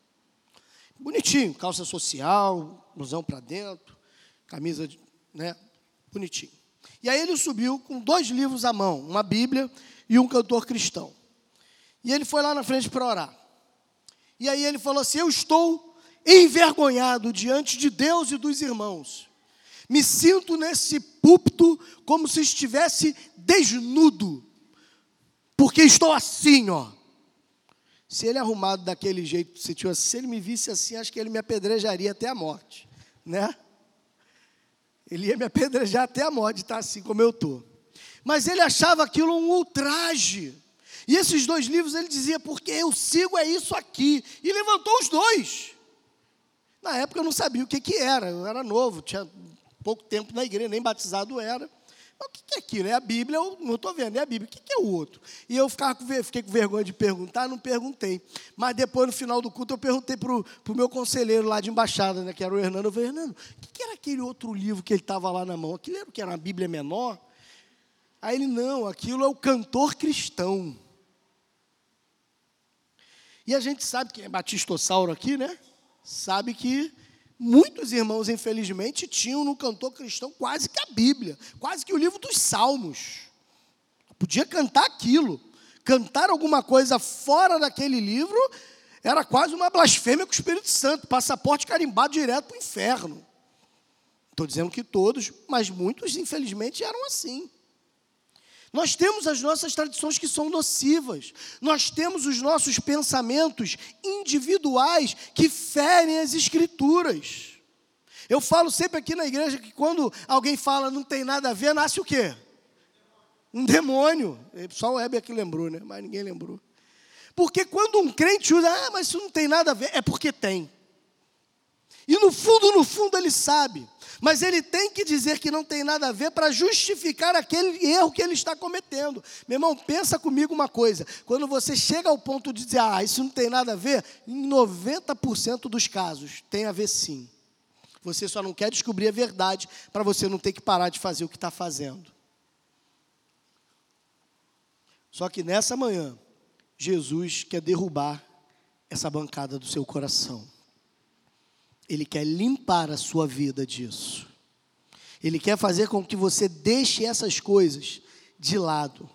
Bonitinho, calça social, blusão para dentro, camisa de, né? Bonitinho. E aí ele subiu com dois livros à mão, uma Bíblia e um cantor cristão. E ele foi lá na frente para orar. E aí ele falou assim: Eu estou envergonhado diante de Deus e dos irmãos. Me sinto nesse púlpito como se estivesse desnudo, porque estou assim, ó. Se ele arrumado daquele jeito, se, se ele me visse assim, acho que ele me apedrejaria até a morte, né? Ele ia me apedrejar até a morte, estar assim como eu estou. Mas ele achava aquilo um ultraje. E esses dois livros ele dizia, porque eu sigo é isso aqui. E levantou os dois. Na época eu não sabia o que, que era, eu era novo, tinha pouco tempo na igreja, nem batizado era. Mas o que, é aquilo? É a Bíblia, eu não estou vendo, é a Bíblia. O que, é o outro? E eu ficava, fiquei com vergonha de perguntar, não perguntei. Mas depois, no final do culto, eu perguntei para o meu conselheiro lá de embaixada, né, que era o Hernando. Eu falei, Hernando, o que, era aquele outro livro que ele estava lá na mão? Aquilo era que era uma Bíblia menor? Aí ele, não, aquilo é o cantor cristão. E a gente sabe que é batistossauro aqui, né? Sabe que Muitos irmãos, infelizmente, tinham no cantor cristão quase que a Bíblia, quase que o livro dos Salmos. Podia cantar aquilo. Cantar alguma coisa fora daquele livro era quase uma blasfêmia com o Espírito Santo, passaporte carimbado direto para o inferno. Estou dizendo que todos, mas muitos, infelizmente, eram assim. Nós temos as nossas tradições que são nocivas. Nós temos os nossos pensamentos individuais que ferem as escrituras. Eu falo sempre aqui na igreja que quando alguém fala não tem nada a ver, nasce o quê? Um demônio. Só o Heber que lembrou, né? Mas ninguém lembrou. Porque quando um crente usa, ah, mas isso não tem nada a ver, é porque tem. E no fundo, no fundo, ele sabe. Mas ele tem que dizer que não tem nada a ver para justificar aquele erro que ele está cometendo. Meu irmão, pensa comigo uma coisa: quando você chega ao ponto de dizer, ah, isso não tem nada a ver, em 90% dos casos tem a ver sim. Você só não quer descobrir a verdade para você não ter que parar de fazer o que está fazendo. Só que nessa manhã, Jesus quer derrubar essa bancada do seu coração. Ele quer limpar a sua vida disso. Ele quer fazer com que você deixe essas coisas de lado.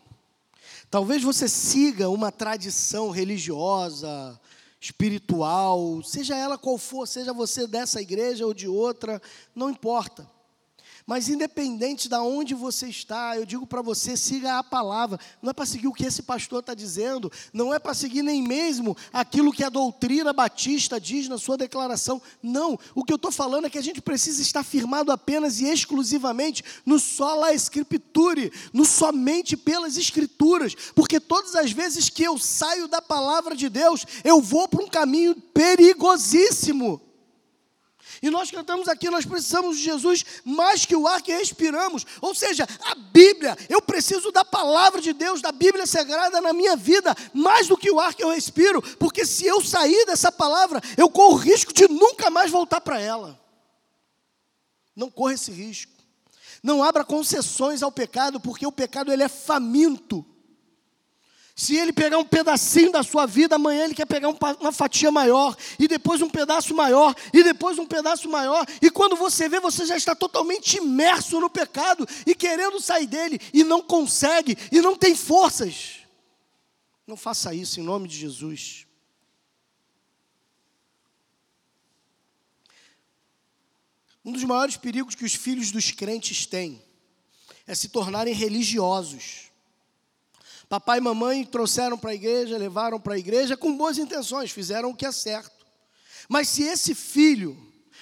Talvez você siga uma tradição religiosa, espiritual, seja ela qual for, seja você dessa igreja ou de outra, não importa. Mas independente de onde você está, eu digo para você, siga a palavra. Não é para seguir o que esse pastor está dizendo, não é para seguir nem mesmo aquilo que a doutrina batista diz na sua declaração. Não, o que eu estou falando é que a gente precisa estar firmado apenas e exclusivamente no sola escriture, no somente pelas escrituras, porque todas as vezes que eu saio da palavra de Deus, eu vou para um caminho perigosíssimo. E nós cantamos aqui, nós precisamos de Jesus mais que o ar que respiramos. Ou seja, a Bíblia, eu preciso da palavra de Deus, da Bíblia sagrada na minha vida, mais do que o ar que eu respiro, porque se eu sair dessa palavra, eu corro o risco de nunca mais voltar para ela. Não corra esse risco. Não abra concessões ao pecado, porque o pecado ele é faminto. Se ele pegar um pedacinho da sua vida, amanhã ele quer pegar uma fatia maior, e depois um pedaço maior, e depois um pedaço maior, e quando você vê, você já está totalmente imerso no pecado e querendo sair dele, e não consegue, e não tem forças. Não faça isso em nome de Jesus. Um dos maiores perigos que os filhos dos crentes têm é se tornarem religiosos. Papai e mamãe trouxeram para a igreja, levaram para a igreja com boas intenções, fizeram o que é certo. Mas se esse filho,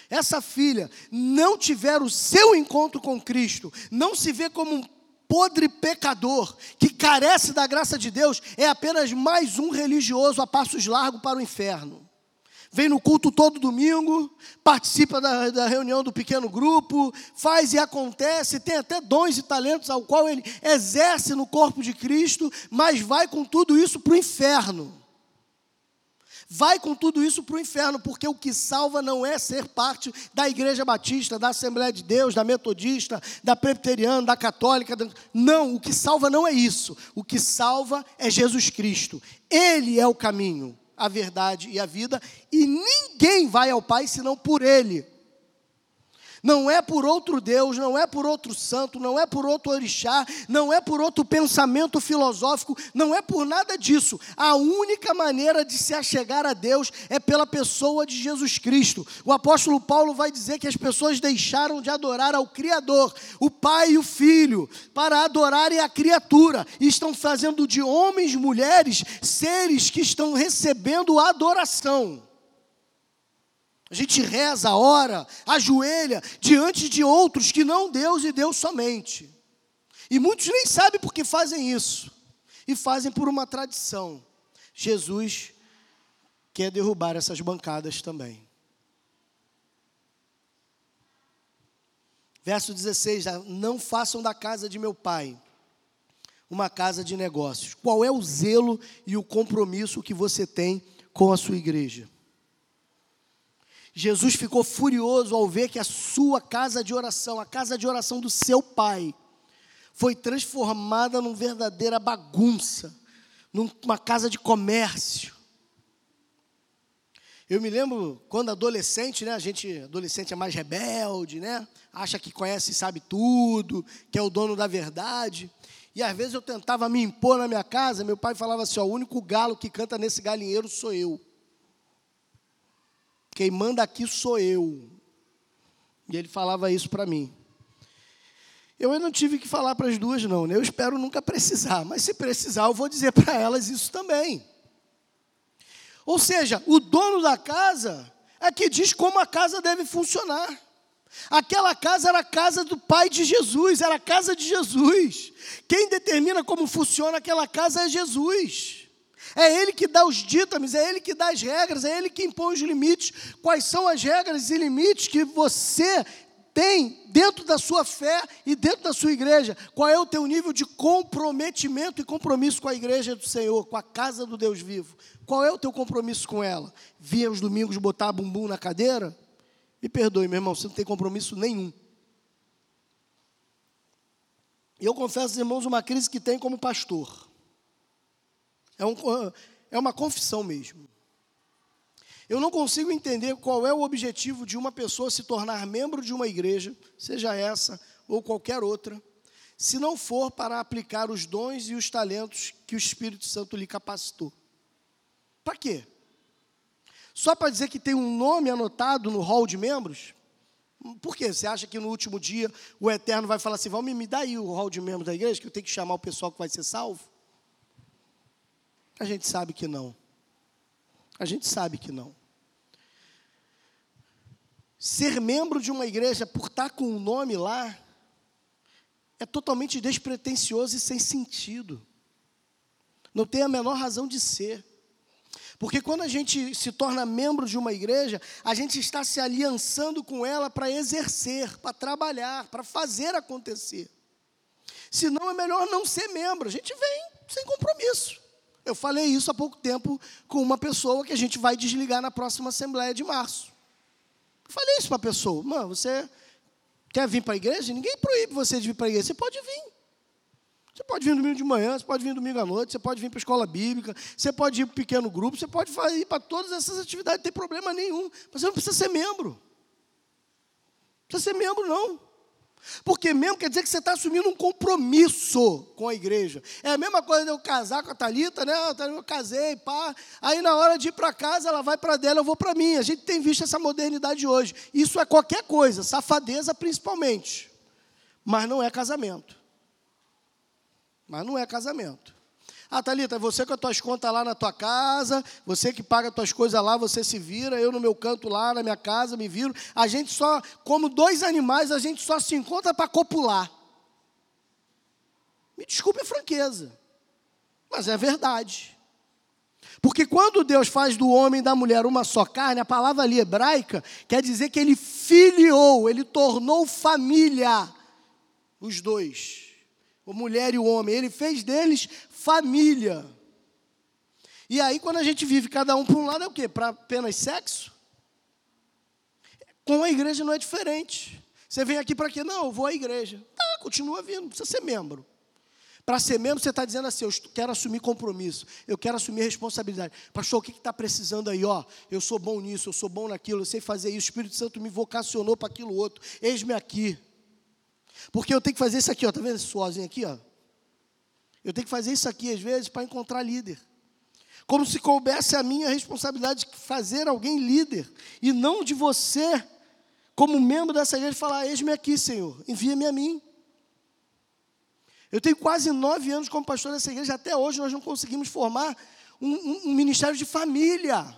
essa filha, não tiver o seu encontro com Cristo, não se vê como um podre pecador que carece da graça de Deus, é apenas mais um religioso a passos largos para o inferno vem no culto todo domingo, participa da, da, reunião do pequeno grupo, faz e acontece, tem até dons e talentos ao qual ele exerce no corpo de Cristo, mas vai com tudo isso para o inferno. Vai com tudo isso para o inferno, porque o que salva não é ser parte da Igreja Batista, da Assembleia de Deus, da Metodista, da Presbiteriana, da Católica. Não, o que salva não é isso. O que salva é Jesus Cristo. Ele é o caminho a verdade e a vida, e ninguém vai ao Pai senão por Ele. Não é por outro Deus, não é por outro santo, não é por outro orixá, não é por outro pensamento filosófico, não é por nada disso. A única maneira de se achegar a Deus é pela pessoa de Jesus Cristo. O apóstolo Paulo vai dizer que as pessoas deixaram de adorar ao Criador, o Pai e o Filho, para adorarem a criatura, e estão fazendo de homens e mulheres seres que estão recebendo adoração. A gente reza, ora, ajoelha diante de outros que não Deus e Deus somente. E muitos nem sabem por que fazem isso. E fazem por uma tradição. Jesus quer derrubar essas bancadas também. Verso 16: Não façam da casa de meu pai uma casa de negócios. Qual é o zelo e o compromisso que você tem com a sua igreja? Jesus ficou furioso ao ver que a sua casa de oração, a casa de oração do seu pai, foi transformada numa verdadeira bagunça, numa casa de comércio. Eu me lembro quando adolescente, né? A gente, adolescente é mais rebelde, né? Acha que conhece e sabe tudo, que é o dono da verdade. E às vezes eu tentava me impor na minha casa, meu pai falava assim: ó, o único galo que canta nesse galinheiro sou eu. Quem manda aqui sou eu. E ele falava isso para mim. Eu não tive que falar para as duas, não. Né? Eu espero nunca precisar. Mas se precisar, eu vou dizer para elas isso também. Ou seja, o dono da casa é que diz como a casa deve funcionar. Aquela casa era a casa do pai de Jesus, era a casa de Jesus. Quem determina como funciona aquela casa é Jesus. É Ele que dá os ditames, é Ele que dá as regras, é Ele que impõe os limites. Quais são as regras e limites que você tem dentro da sua fé e dentro da sua igreja? Qual é o teu nível de comprometimento e compromisso com a igreja do Senhor, com a casa do Deus vivo? Qual é o teu compromisso com ela? Via os domingos botar bumbum na cadeira? Me perdoe, meu irmão, você não tem compromisso nenhum. E eu confesso, irmãos, uma crise que tem como pastor. É, um, é uma confissão mesmo. Eu não consigo entender qual é o objetivo de uma pessoa se tornar membro de uma igreja, seja essa ou qualquer outra, se não for para aplicar os dons e os talentos que o Espírito Santo lhe capacitou. Para quê? Só para dizer que tem um nome anotado no hall de membros? Por quê? Você acha que no último dia o Eterno vai falar assim: vamos me dar aí o hall de membros da igreja, que eu tenho que chamar o pessoal que vai ser salvo? A gente sabe que não. A gente sabe que não. Ser membro de uma igreja por estar com o um nome lá é totalmente despretensioso e sem sentido. Não tem a menor razão de ser. Porque quando a gente se torna membro de uma igreja, a gente está se aliançando com ela para exercer, para trabalhar, para fazer acontecer. Senão é melhor não ser membro. A gente vem sem compromisso. Eu falei isso há pouco tempo com uma pessoa que a gente vai desligar na próxima Assembleia de março. Eu falei isso para a pessoa: mano, você quer vir para a igreja? Ninguém proíbe você de vir para a igreja. Você pode vir. Você pode vir domingo de manhã, você pode vir domingo à noite, você pode vir para a escola bíblica, você pode ir para um pequeno grupo, você pode ir para todas essas atividades, não tem problema nenhum. Mas você não precisa ser membro. Não precisa ser membro, não. Porque mesmo quer dizer que você está assumindo um compromisso com a igreja. É a mesma coisa de eu casar com a Thalita, né? Eu casei, pá. Aí na hora de ir para casa, ela vai para dela, eu vou para mim. A gente tem visto essa modernidade hoje. Isso é qualquer coisa, safadeza principalmente. Mas não é casamento. Mas não é casamento. Ah, Thalita, você com as tuas contas lá na tua casa, você que paga as tuas coisas lá, você se vira, eu no meu canto lá, na minha casa, me viro. A gente só, como dois animais, a gente só se encontra para copular. Me desculpe a franqueza, mas é verdade. Porque quando Deus faz do homem e da mulher uma só carne, a palavra ali hebraica quer dizer que ele filiou, ele tornou família os dois a mulher e o homem, ele fez deles família. E aí, quando a gente vive cada um para um lado, é o quê? Para apenas sexo? Com a igreja não é diferente. Você vem aqui para quê? Não, eu vou à igreja. Tá, continua vindo, precisa ser membro. Para ser membro, você está dizendo assim: eu quero assumir compromisso, eu quero assumir responsabilidade. Pastor, o que está precisando aí? Ó, eu sou bom nisso, eu sou bom naquilo, eu sei fazer isso, o Espírito Santo me vocacionou para aquilo outro. Eis-me aqui. Porque eu tenho que fazer isso aqui, ó, tá vendo esse suorzinho aqui, ó? Eu tenho que fazer isso aqui às vezes para encontrar líder. Como se coubesse a minha responsabilidade de fazer alguém líder e não de você, como membro dessa igreja, falar: Eis-me aqui, Senhor, envia-me a mim. Eu tenho quase nove anos como pastor dessa igreja, até hoje nós não conseguimos formar um, um, um ministério de família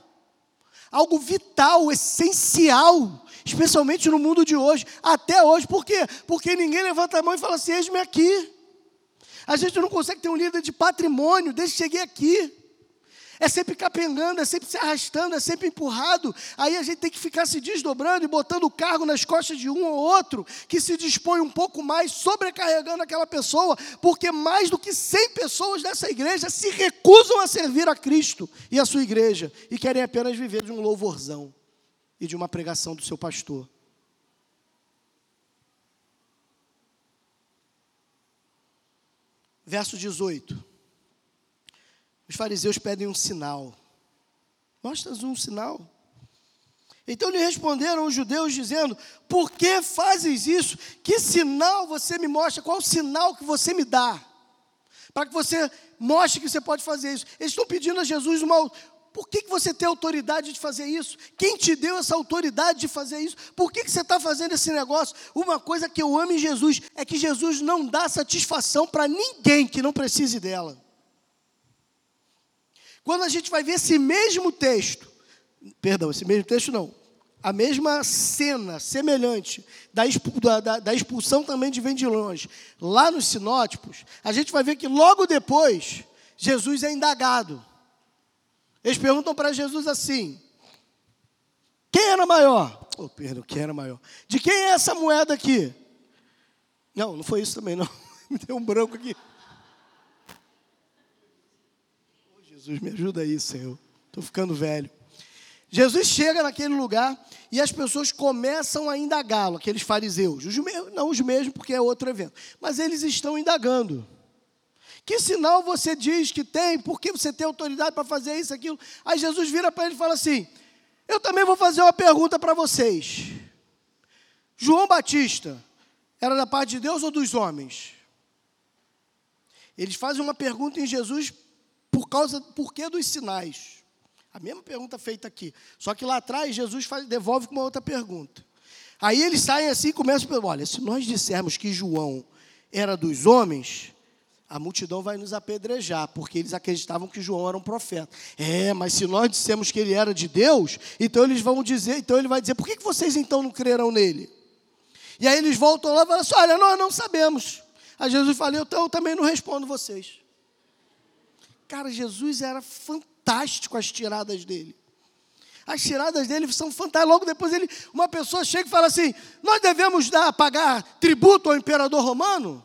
algo vital, essencial, especialmente no mundo de hoje, até hoje. Por quê? Porque ninguém levanta a mão e fala assim: eis-me aqui. A gente não consegue ter um líder de patrimônio, desde que cheguei aqui. É sempre capengando, é sempre se arrastando, é sempre empurrado. Aí a gente tem que ficar se desdobrando e botando o cargo nas costas de um ou outro que se dispõe um pouco mais, sobrecarregando aquela pessoa, porque mais do que 100 pessoas dessa igreja se recusam a servir a Cristo e a sua igreja e querem apenas viver de um louvorzão e de uma pregação do seu pastor. Verso 18. Os fariseus pedem um sinal. Mostra-nos um sinal. Então lhe responderam os judeus, dizendo: Por que fazes isso? Que sinal você me mostra? Qual sinal que você me dá? Para que você mostre que você pode fazer isso. Eles estão pedindo a Jesus uma. Por que, que você tem autoridade de fazer isso? Quem te deu essa autoridade de fazer isso? Por que, que você está fazendo esse negócio? Uma coisa que eu amo em Jesus é que Jesus não dá satisfação para ninguém que não precise dela. Quando a gente vai ver esse mesmo texto, perdão, esse mesmo texto não, a mesma cena semelhante da, da, da expulsão também de longe, lá nos sinótipos, a gente vai ver que logo depois Jesus é indagado. Eles perguntam para Jesus assim: quem era maior? Oh, perdão, quem era maior? De quem é essa moeda aqui? Não, não foi isso também, não. Me deu um branco aqui. Oh, Jesus, me ajuda aí, Senhor. Estou ficando velho. Jesus chega naquele lugar e as pessoas começam a indagá-lo, aqueles fariseus. Os não os mesmos, porque é outro evento. Mas eles estão indagando. Que sinal você diz que tem? Por que você tem autoridade para fazer isso, aquilo? Aí Jesus vira para ele e fala assim: Eu também vou fazer uma pergunta para vocês. João Batista era da parte de Deus ou dos homens? Eles fazem uma pergunta em Jesus por causa, por que dos sinais? A mesma pergunta feita aqui. Só que lá atrás Jesus faz, devolve com uma outra pergunta. Aí eles saem assim e começam olha, se nós dissermos que João era dos homens, a multidão vai nos apedrejar, porque eles acreditavam que João era um profeta. É, mas se nós dissemos que ele era de Deus, então eles vão dizer, então ele vai dizer, por que vocês então não creram nele? E aí eles voltam lá e falam assim, olha, nós não sabemos. Aí Jesus fala, então eu também não respondo vocês. Cara, Jesus era fantástico as tiradas dele. As tiradas dele são fantásticas. Logo depois ele, uma pessoa chega e fala assim: Nós devemos dar, pagar tributo ao imperador romano?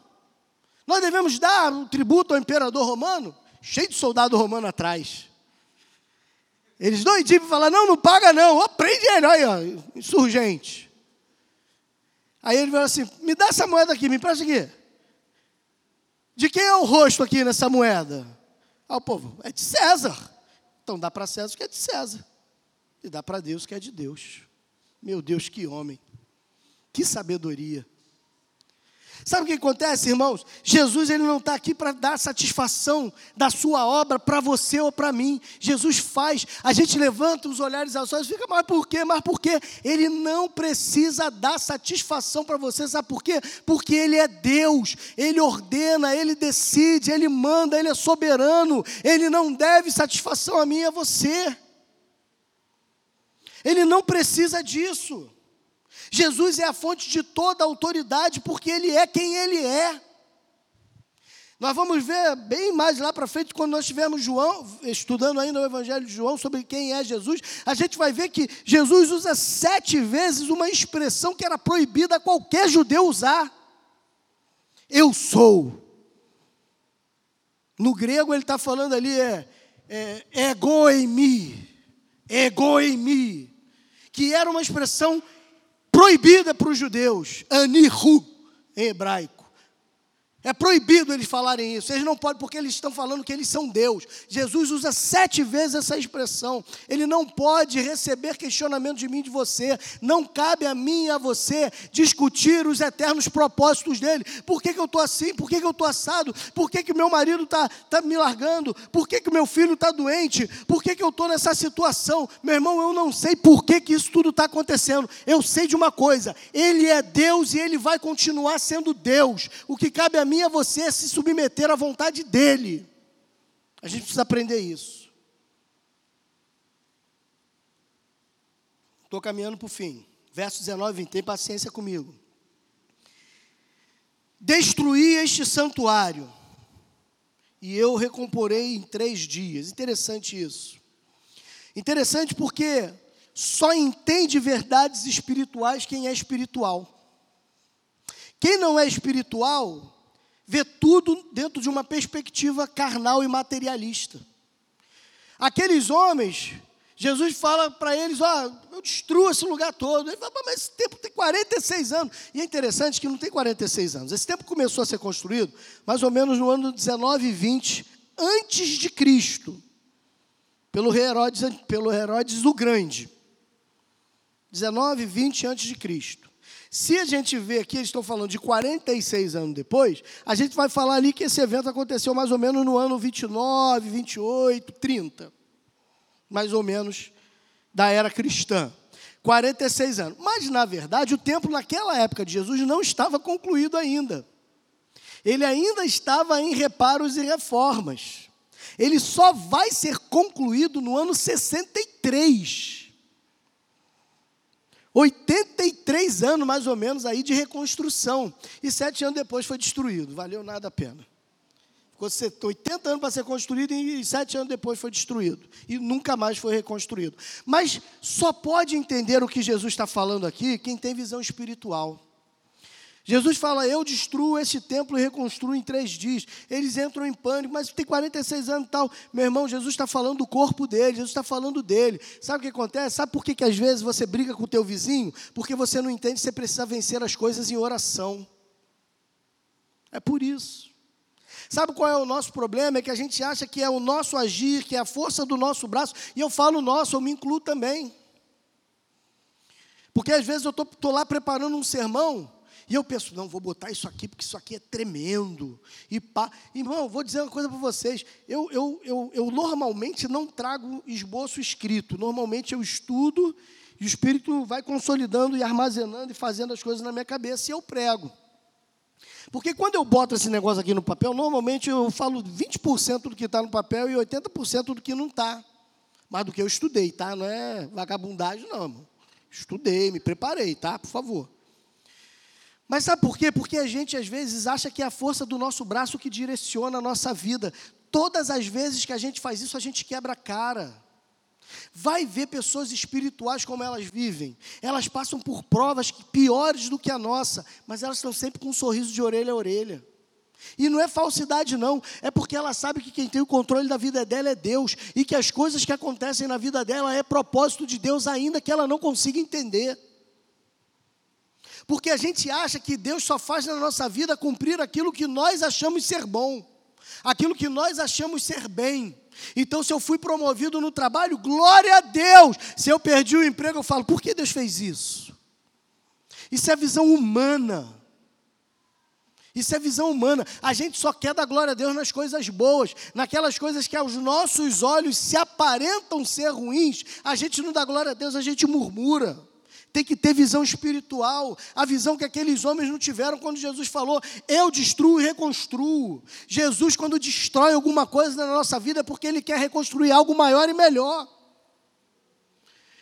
Nós devemos dar um tributo ao imperador romano? Cheio de soldado romano atrás. Eles doidinhos falar: Não, não paga não. Oh, prende ele, olha, insurgente. Aí ele fala assim: Me dá essa moeda aqui, me presta aqui. De quem é o rosto aqui nessa moeda? Ah, o povo, é de César. Então dá para César o que é de César. E dá para Deus o que é de Deus. Meu Deus, que homem. Que sabedoria. Sabe o que acontece, irmãos? Jesus ele não está aqui para dar satisfação da sua obra para você ou para mim. Jesus faz. A gente levanta os olhares aos céus e fica, mas por quê? Mas por quê? Ele não precisa dar satisfação para você. Sabe por quê? Porque Ele é Deus. Ele ordena, Ele decide, Ele manda, Ele é soberano. Ele não deve satisfação a mim e a você. Ele não precisa disso. Jesus é a fonte de toda autoridade, porque Ele é quem Ele é. Nós vamos ver bem mais lá para frente, quando nós estivermos João, estudando ainda o Evangelho de João sobre quem é Jesus, a gente vai ver que Jesus usa sete vezes uma expressão que era proibida a qualquer judeu usar. Eu sou. No grego ele está falando ali é, é ego em mim, ego em mim, que era uma expressão proibida para os judeus, anihu, em hebraico. É proibido eles falarem isso. Eles não podem, porque eles estão falando que eles são Deus. Jesus usa sete vezes essa expressão. Ele não pode receber questionamento de mim e de você. Não cabe a mim e a você discutir os eternos propósitos dele. Por que, que eu estou assim? Por que, que eu estou assado? Por que, que meu marido está tá me largando? Por que, que meu filho está doente? Por que, que eu estou nessa situação? Meu irmão, eu não sei por que, que isso tudo está acontecendo. Eu sei de uma coisa: Ele é Deus e Ele vai continuar sendo Deus. O que cabe a mim mim e a você se submeter à vontade dEle. A gente precisa aprender isso. Estou caminhando para o fim. Verso 19, 20. Tem paciência comigo. Destruí este santuário, e eu recomporei em três dias. Interessante isso. Interessante porque só entende verdades espirituais quem é espiritual. Quem não é espiritual vê tudo dentro de uma perspectiva carnal e materialista. Aqueles homens, Jesus fala para eles: Ó, oh, eu destruo esse lugar todo. Ele fala, mas esse templo tem 46 anos. E é interessante que não tem 46 anos. Esse templo começou a ser construído mais ou menos no ano 19 e 20 antes de Cristo, pelo Herodes, pelo Herodes o Grande. 19 e 20 antes de Cristo. Se a gente vê aqui, eles estão falando de 46 anos depois, a gente vai falar ali que esse evento aconteceu mais ou menos no ano 29, 28, 30. Mais ou menos da era cristã. 46 anos. Mas, na verdade, o templo naquela época de Jesus não estava concluído ainda. Ele ainda estava em reparos e reformas. Ele só vai ser concluído no ano 63. 83 anos, mais ou menos, aí de reconstrução. E sete anos depois foi destruído. Valeu nada a pena. Você 80 anos para ser construído e sete anos depois foi destruído. E nunca mais foi reconstruído. Mas só pode entender o que Jesus está falando aqui quem tem visão espiritual. Jesus fala: Eu destruo esse templo e reconstruo em três dias. Eles entram em pânico, mas tem 46 anos e tal. Meu irmão, Jesus está falando do corpo dele, Jesus está falando dele. Sabe o que acontece? Sabe por que, que às vezes você briga com o teu vizinho? Porque você não entende que você precisa vencer as coisas em oração. É por isso. Sabe qual é o nosso problema? É que a gente acha que é o nosso agir, que é a força do nosso braço. E eu falo nosso, eu me incluo também. Porque às vezes eu estou lá preparando um sermão. E eu penso, não, vou botar isso aqui, porque isso aqui é tremendo. E pá. Irmão, vou dizer uma coisa para vocês. Eu, eu, eu, eu normalmente não trago esboço escrito. Normalmente eu estudo e o Espírito vai consolidando e armazenando e fazendo as coisas na minha cabeça e eu prego. Porque quando eu boto esse negócio aqui no papel, normalmente eu falo 20% do que está no papel e 80% do que não está. Mas do que eu estudei, tá? Não é vagabundagem, não. Estudei, me preparei, tá? Por favor. Mas sabe por quê? Porque a gente às vezes acha que é a força do nosso braço que direciona a nossa vida. Todas as vezes que a gente faz isso, a gente quebra a cara. Vai ver pessoas espirituais como elas vivem. Elas passam por provas piores do que a nossa, mas elas estão sempre com um sorriso de orelha a orelha. E não é falsidade, não, é porque ela sabe que quem tem o controle da vida dela é Deus, e que as coisas que acontecem na vida dela é propósito de Deus, ainda que ela não consiga entender. Porque a gente acha que Deus só faz na nossa vida cumprir aquilo que nós achamos ser bom, aquilo que nós achamos ser bem. Então, se eu fui promovido no trabalho, glória a Deus. Se eu perdi o emprego, eu falo, por que Deus fez isso? Isso é visão humana. Isso é visão humana. A gente só quer dar glória a Deus nas coisas boas, naquelas coisas que aos nossos olhos se aparentam ser ruins. A gente não dá glória a Deus, a gente murmura tem que ter visão espiritual, a visão que aqueles homens não tiveram quando Jesus falou: Eu destruo e reconstruo. Jesus, quando destrói alguma coisa na nossa vida, é porque Ele quer reconstruir algo maior e melhor.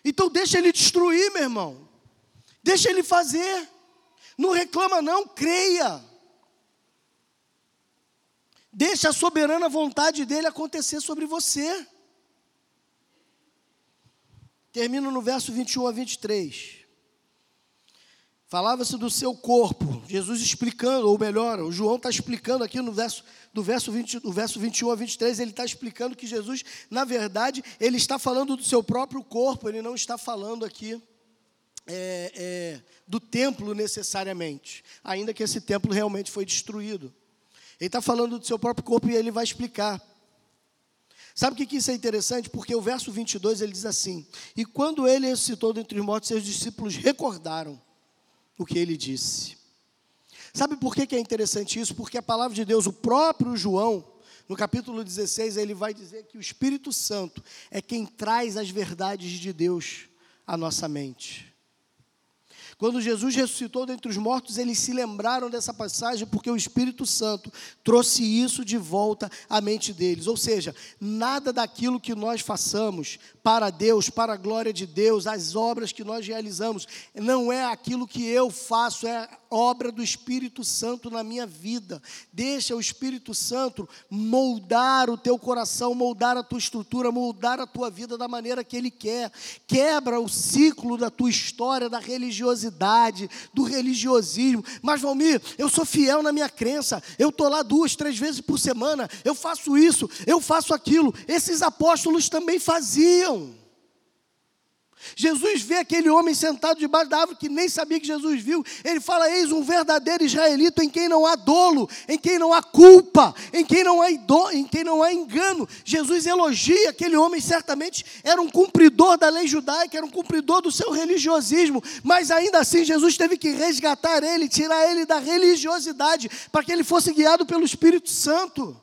Então, deixa Ele destruir, meu irmão. Deixa Ele fazer. Não reclama, não, creia. Deixa a soberana vontade dele acontecer sobre você. Termino no verso 21 a 23. Falava-se do seu corpo, Jesus explicando, ou melhor, o João está explicando aqui no verso, do, verso 20, do verso 21 a 23, ele está explicando que Jesus, na verdade, ele está falando do seu próprio corpo, ele não está falando aqui é, é, do templo necessariamente, ainda que esse templo realmente foi destruído. Ele está falando do seu próprio corpo e ele vai explicar. Sabe o que, que isso é interessante? Porque o verso 22 ele diz assim: E quando ele ressuscitou dentre os mortos, seus discípulos recordaram o que ele disse. Sabe por que, é interessante isso? Porque a palavra de Deus, o próprio João, no capítulo 16, ele vai dizer que o Espírito Santo é quem traz as verdades de Deus à nossa mente. Quando Jesus ressuscitou dentre os mortos, eles se lembraram dessa passagem porque o Espírito Santo trouxe isso de volta à mente deles. Ou seja, nada daquilo que nós façamos para Deus, para a glória de Deus, as obras que nós realizamos, não é aquilo que eu faço, é obra do Espírito Santo na minha vida. Deixa o Espírito Santo moldar o teu coração, moldar a tua estrutura, moldar a tua vida da maneira que Ele quer. Quebra o ciclo da tua história, da religiosidade, do religiosismo. Mas, Valmir, eu sou fiel na minha crença. Eu estou lá duas, três vezes por semana. Eu faço isso, eu faço aquilo. Esses apóstolos também faziam. Jesus vê aquele homem sentado debaixo da árvore que nem sabia que Jesus viu. Ele fala: Eis um verdadeiro israelita em quem não há dolo, em quem não há culpa, em quem não há, ido, em quem não há engano. Jesus elogia aquele homem, certamente era um cumpridor da lei judaica, era um cumpridor do seu religiosismo, mas ainda assim Jesus teve que resgatar ele, tirar ele da religiosidade, para que ele fosse guiado pelo Espírito Santo.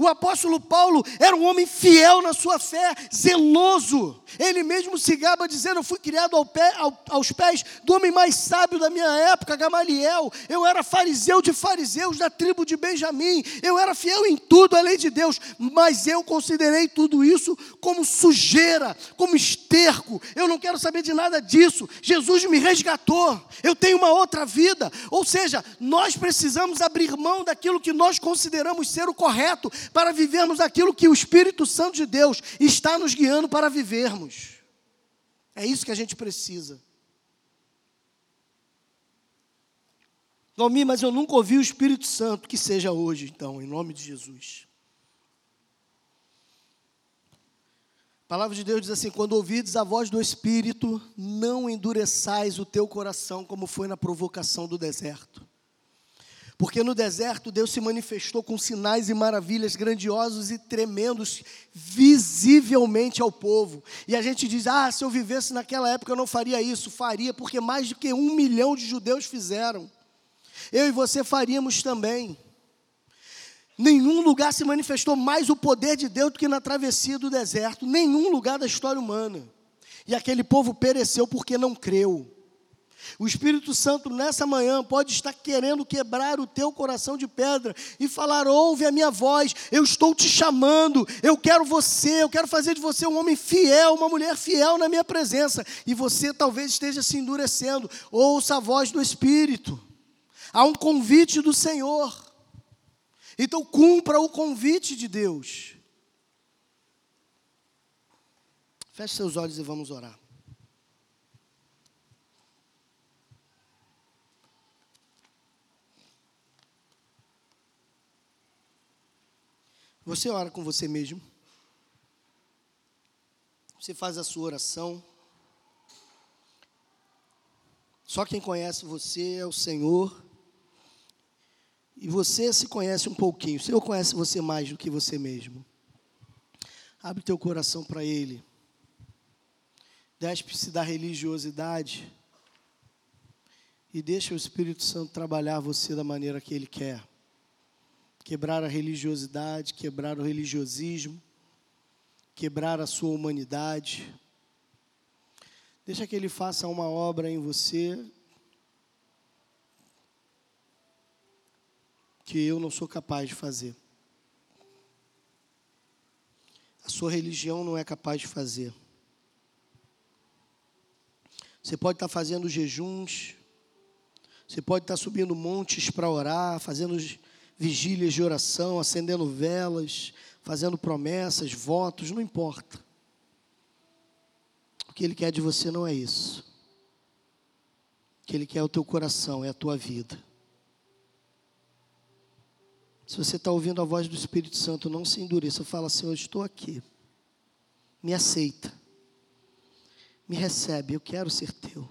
O apóstolo Paulo era um homem fiel na sua fé, zeloso. Ele mesmo se gaba dizendo: Eu fui criado ao pé, ao, aos pés do homem mais sábio da minha época, Gamaliel. Eu era fariseu de fariseus da tribo de Benjamim. Eu era fiel em tudo à lei de Deus, mas eu considerei tudo isso como sujeira, como esterco. Eu não quero saber de nada disso. Jesus me resgatou. Eu tenho uma outra vida. Ou seja, nós precisamos abrir mão daquilo que nós consideramos ser o correto para vivermos aquilo que o Espírito Santo de Deus está nos guiando para vivermos. É isso que a gente precisa. Nomi, mas eu nunca ouvi o Espírito Santo, que seja hoje, então, em nome de Jesus. A palavra de Deus diz assim: quando ouvides a voz do Espírito, não endureçais o teu coração, como foi na provocação do deserto. Porque no deserto Deus se manifestou com sinais e maravilhas grandiosos e tremendos, visivelmente ao povo. E a gente diz: ah, se eu vivesse naquela época eu não faria isso. Faria, porque mais do que um milhão de judeus fizeram. Eu e você faríamos também. Nenhum lugar se manifestou mais o poder de Deus do que na travessia do deserto. Nenhum lugar da história humana. E aquele povo pereceu porque não creu. O Espírito Santo nessa manhã pode estar querendo quebrar o teu coração de pedra e falar: ouve a minha voz, eu estou te chamando, eu quero você, eu quero fazer de você um homem fiel, uma mulher fiel na minha presença. E você talvez esteja se endurecendo. Ouça a voz do Espírito. Há um convite do Senhor. Então cumpra o convite de Deus. Feche seus olhos e vamos orar. Você ora com você mesmo. Você faz a sua oração. Só quem conhece você é o Senhor. E você se conhece um pouquinho. O Senhor conhece você mais do que você mesmo. Abre teu coração para Ele. Despe-se da religiosidade. E deixa o Espírito Santo trabalhar você da maneira que Ele quer quebrar a religiosidade, quebrar o religiosismo, quebrar a sua humanidade. Deixa que Ele faça uma obra em você que eu não sou capaz de fazer. A sua religião não é capaz de fazer. Você pode estar fazendo jejuns, você pode estar subindo montes para orar, fazendo vigílias de oração, acendendo velas, fazendo promessas, votos, não importa. O que Ele quer de você não é isso. O que Ele quer é o teu coração, é a tua vida. Se você está ouvindo a voz do Espírito Santo, não se endureça. Fala, Senhor, eu estou aqui. Me aceita. Me recebe, eu quero ser teu.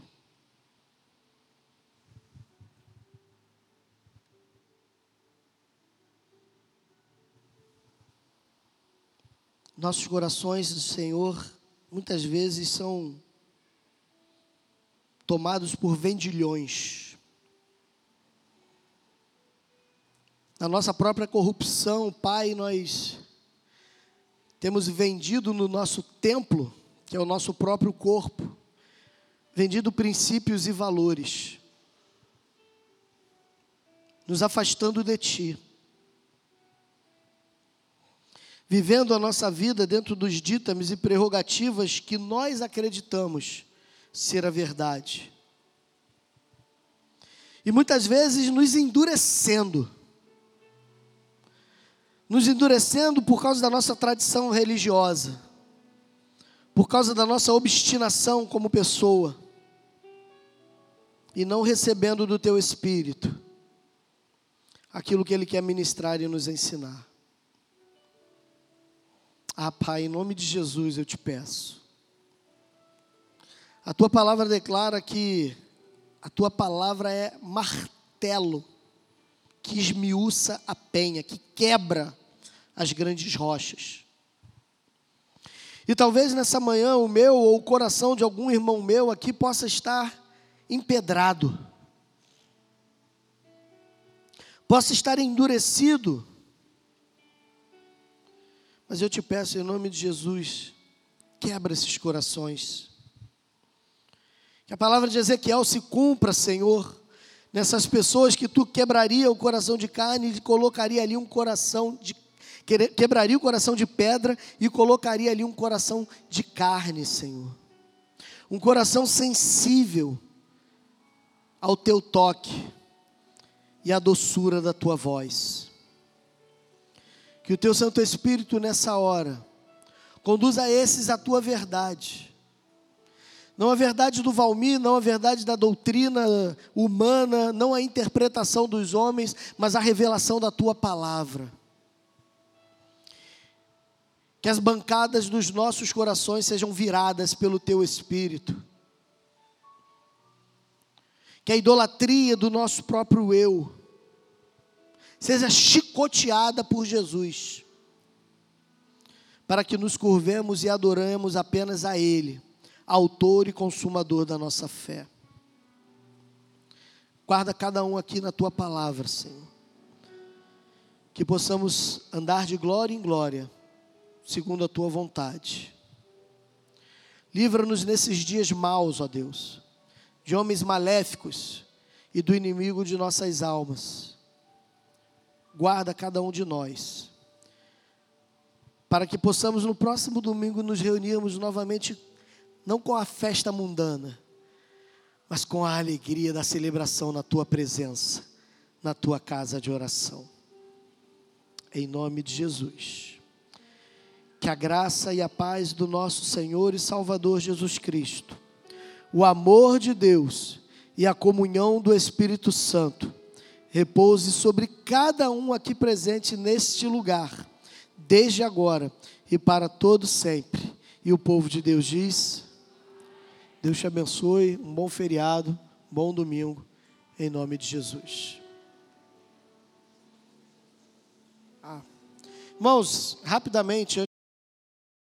Nossos corações, Senhor, muitas vezes são tomados por vendilhões. Na nossa própria corrupção, Pai, nós temos vendido no nosso templo, que é o nosso próprio corpo, vendido princípios e valores, nos afastando de Ti vivendo a nossa vida dentro dos ditames e prerrogativas que nós acreditamos ser a verdade. E muitas vezes nos endurecendo. Nos endurecendo por causa da nossa tradição religiosa, por causa da nossa obstinação como pessoa, e não recebendo do Teu Espírito aquilo que Ele quer ministrar e nos ensinar. Ah, Pai, em nome de Jesus eu te peço. A tua palavra declara que a tua palavra é martelo que esmiuça a penha, que quebra as grandes rochas. E talvez nessa manhã o meu ou o coração de algum irmão meu aqui possa estar empedrado, possa estar endurecido Mas eu te peço, em nome de Jesus, quebra esses corações. Que a palavra de Ezequiel se cumpra, Senhor, nessas pessoas que tu quebraria o coração de carne e colocaria ali um coração de quebraria o coração de pedra e colocaria ali um coração de carne, Senhor. Um coração sensível ao teu toque e à doçura da tua voz. Que o teu Santo Espírito nessa hora conduza esses à tua verdade. Não a verdade do Valmir, não a verdade da doutrina humana, não a interpretação dos homens, mas a revelação da tua palavra. Que as bancadas dos nossos corações sejam viradas pelo teu espírito. Que a idolatria do nosso próprio eu seja chicoteada por Jesus, para que nos curvemos e adoremos apenas a Ele, Autor e Consumador da nossa fé. Guarda cada um aqui na tua palavra, Senhor. Que possamos andar de glória em glória, segundo a tua vontade. Livra-nos nesses dias maus, ó Deus, de homens maléficos e do inimigo de nossas almas guarda cada um de nós. Para que possamos no próximo domingo nos reunirmos novamente, não com a festa mundana, mas com a alegria da celebração na tua presença, na tua casa de oração. Em nome de Jesus. Que a graça e a paz do nosso Senhor e Salvador Jesus Cristo, o amor de Deus e a comunhão do Espírito Santo repouse sobre cada um aqui presente neste lugar, desde agora e para todo sempre. E o povo de Deus diz: Deus te abençoe, um bom feriado, um bom domingo, em nome de Jesus. Ah. Irmãos, rapidamente,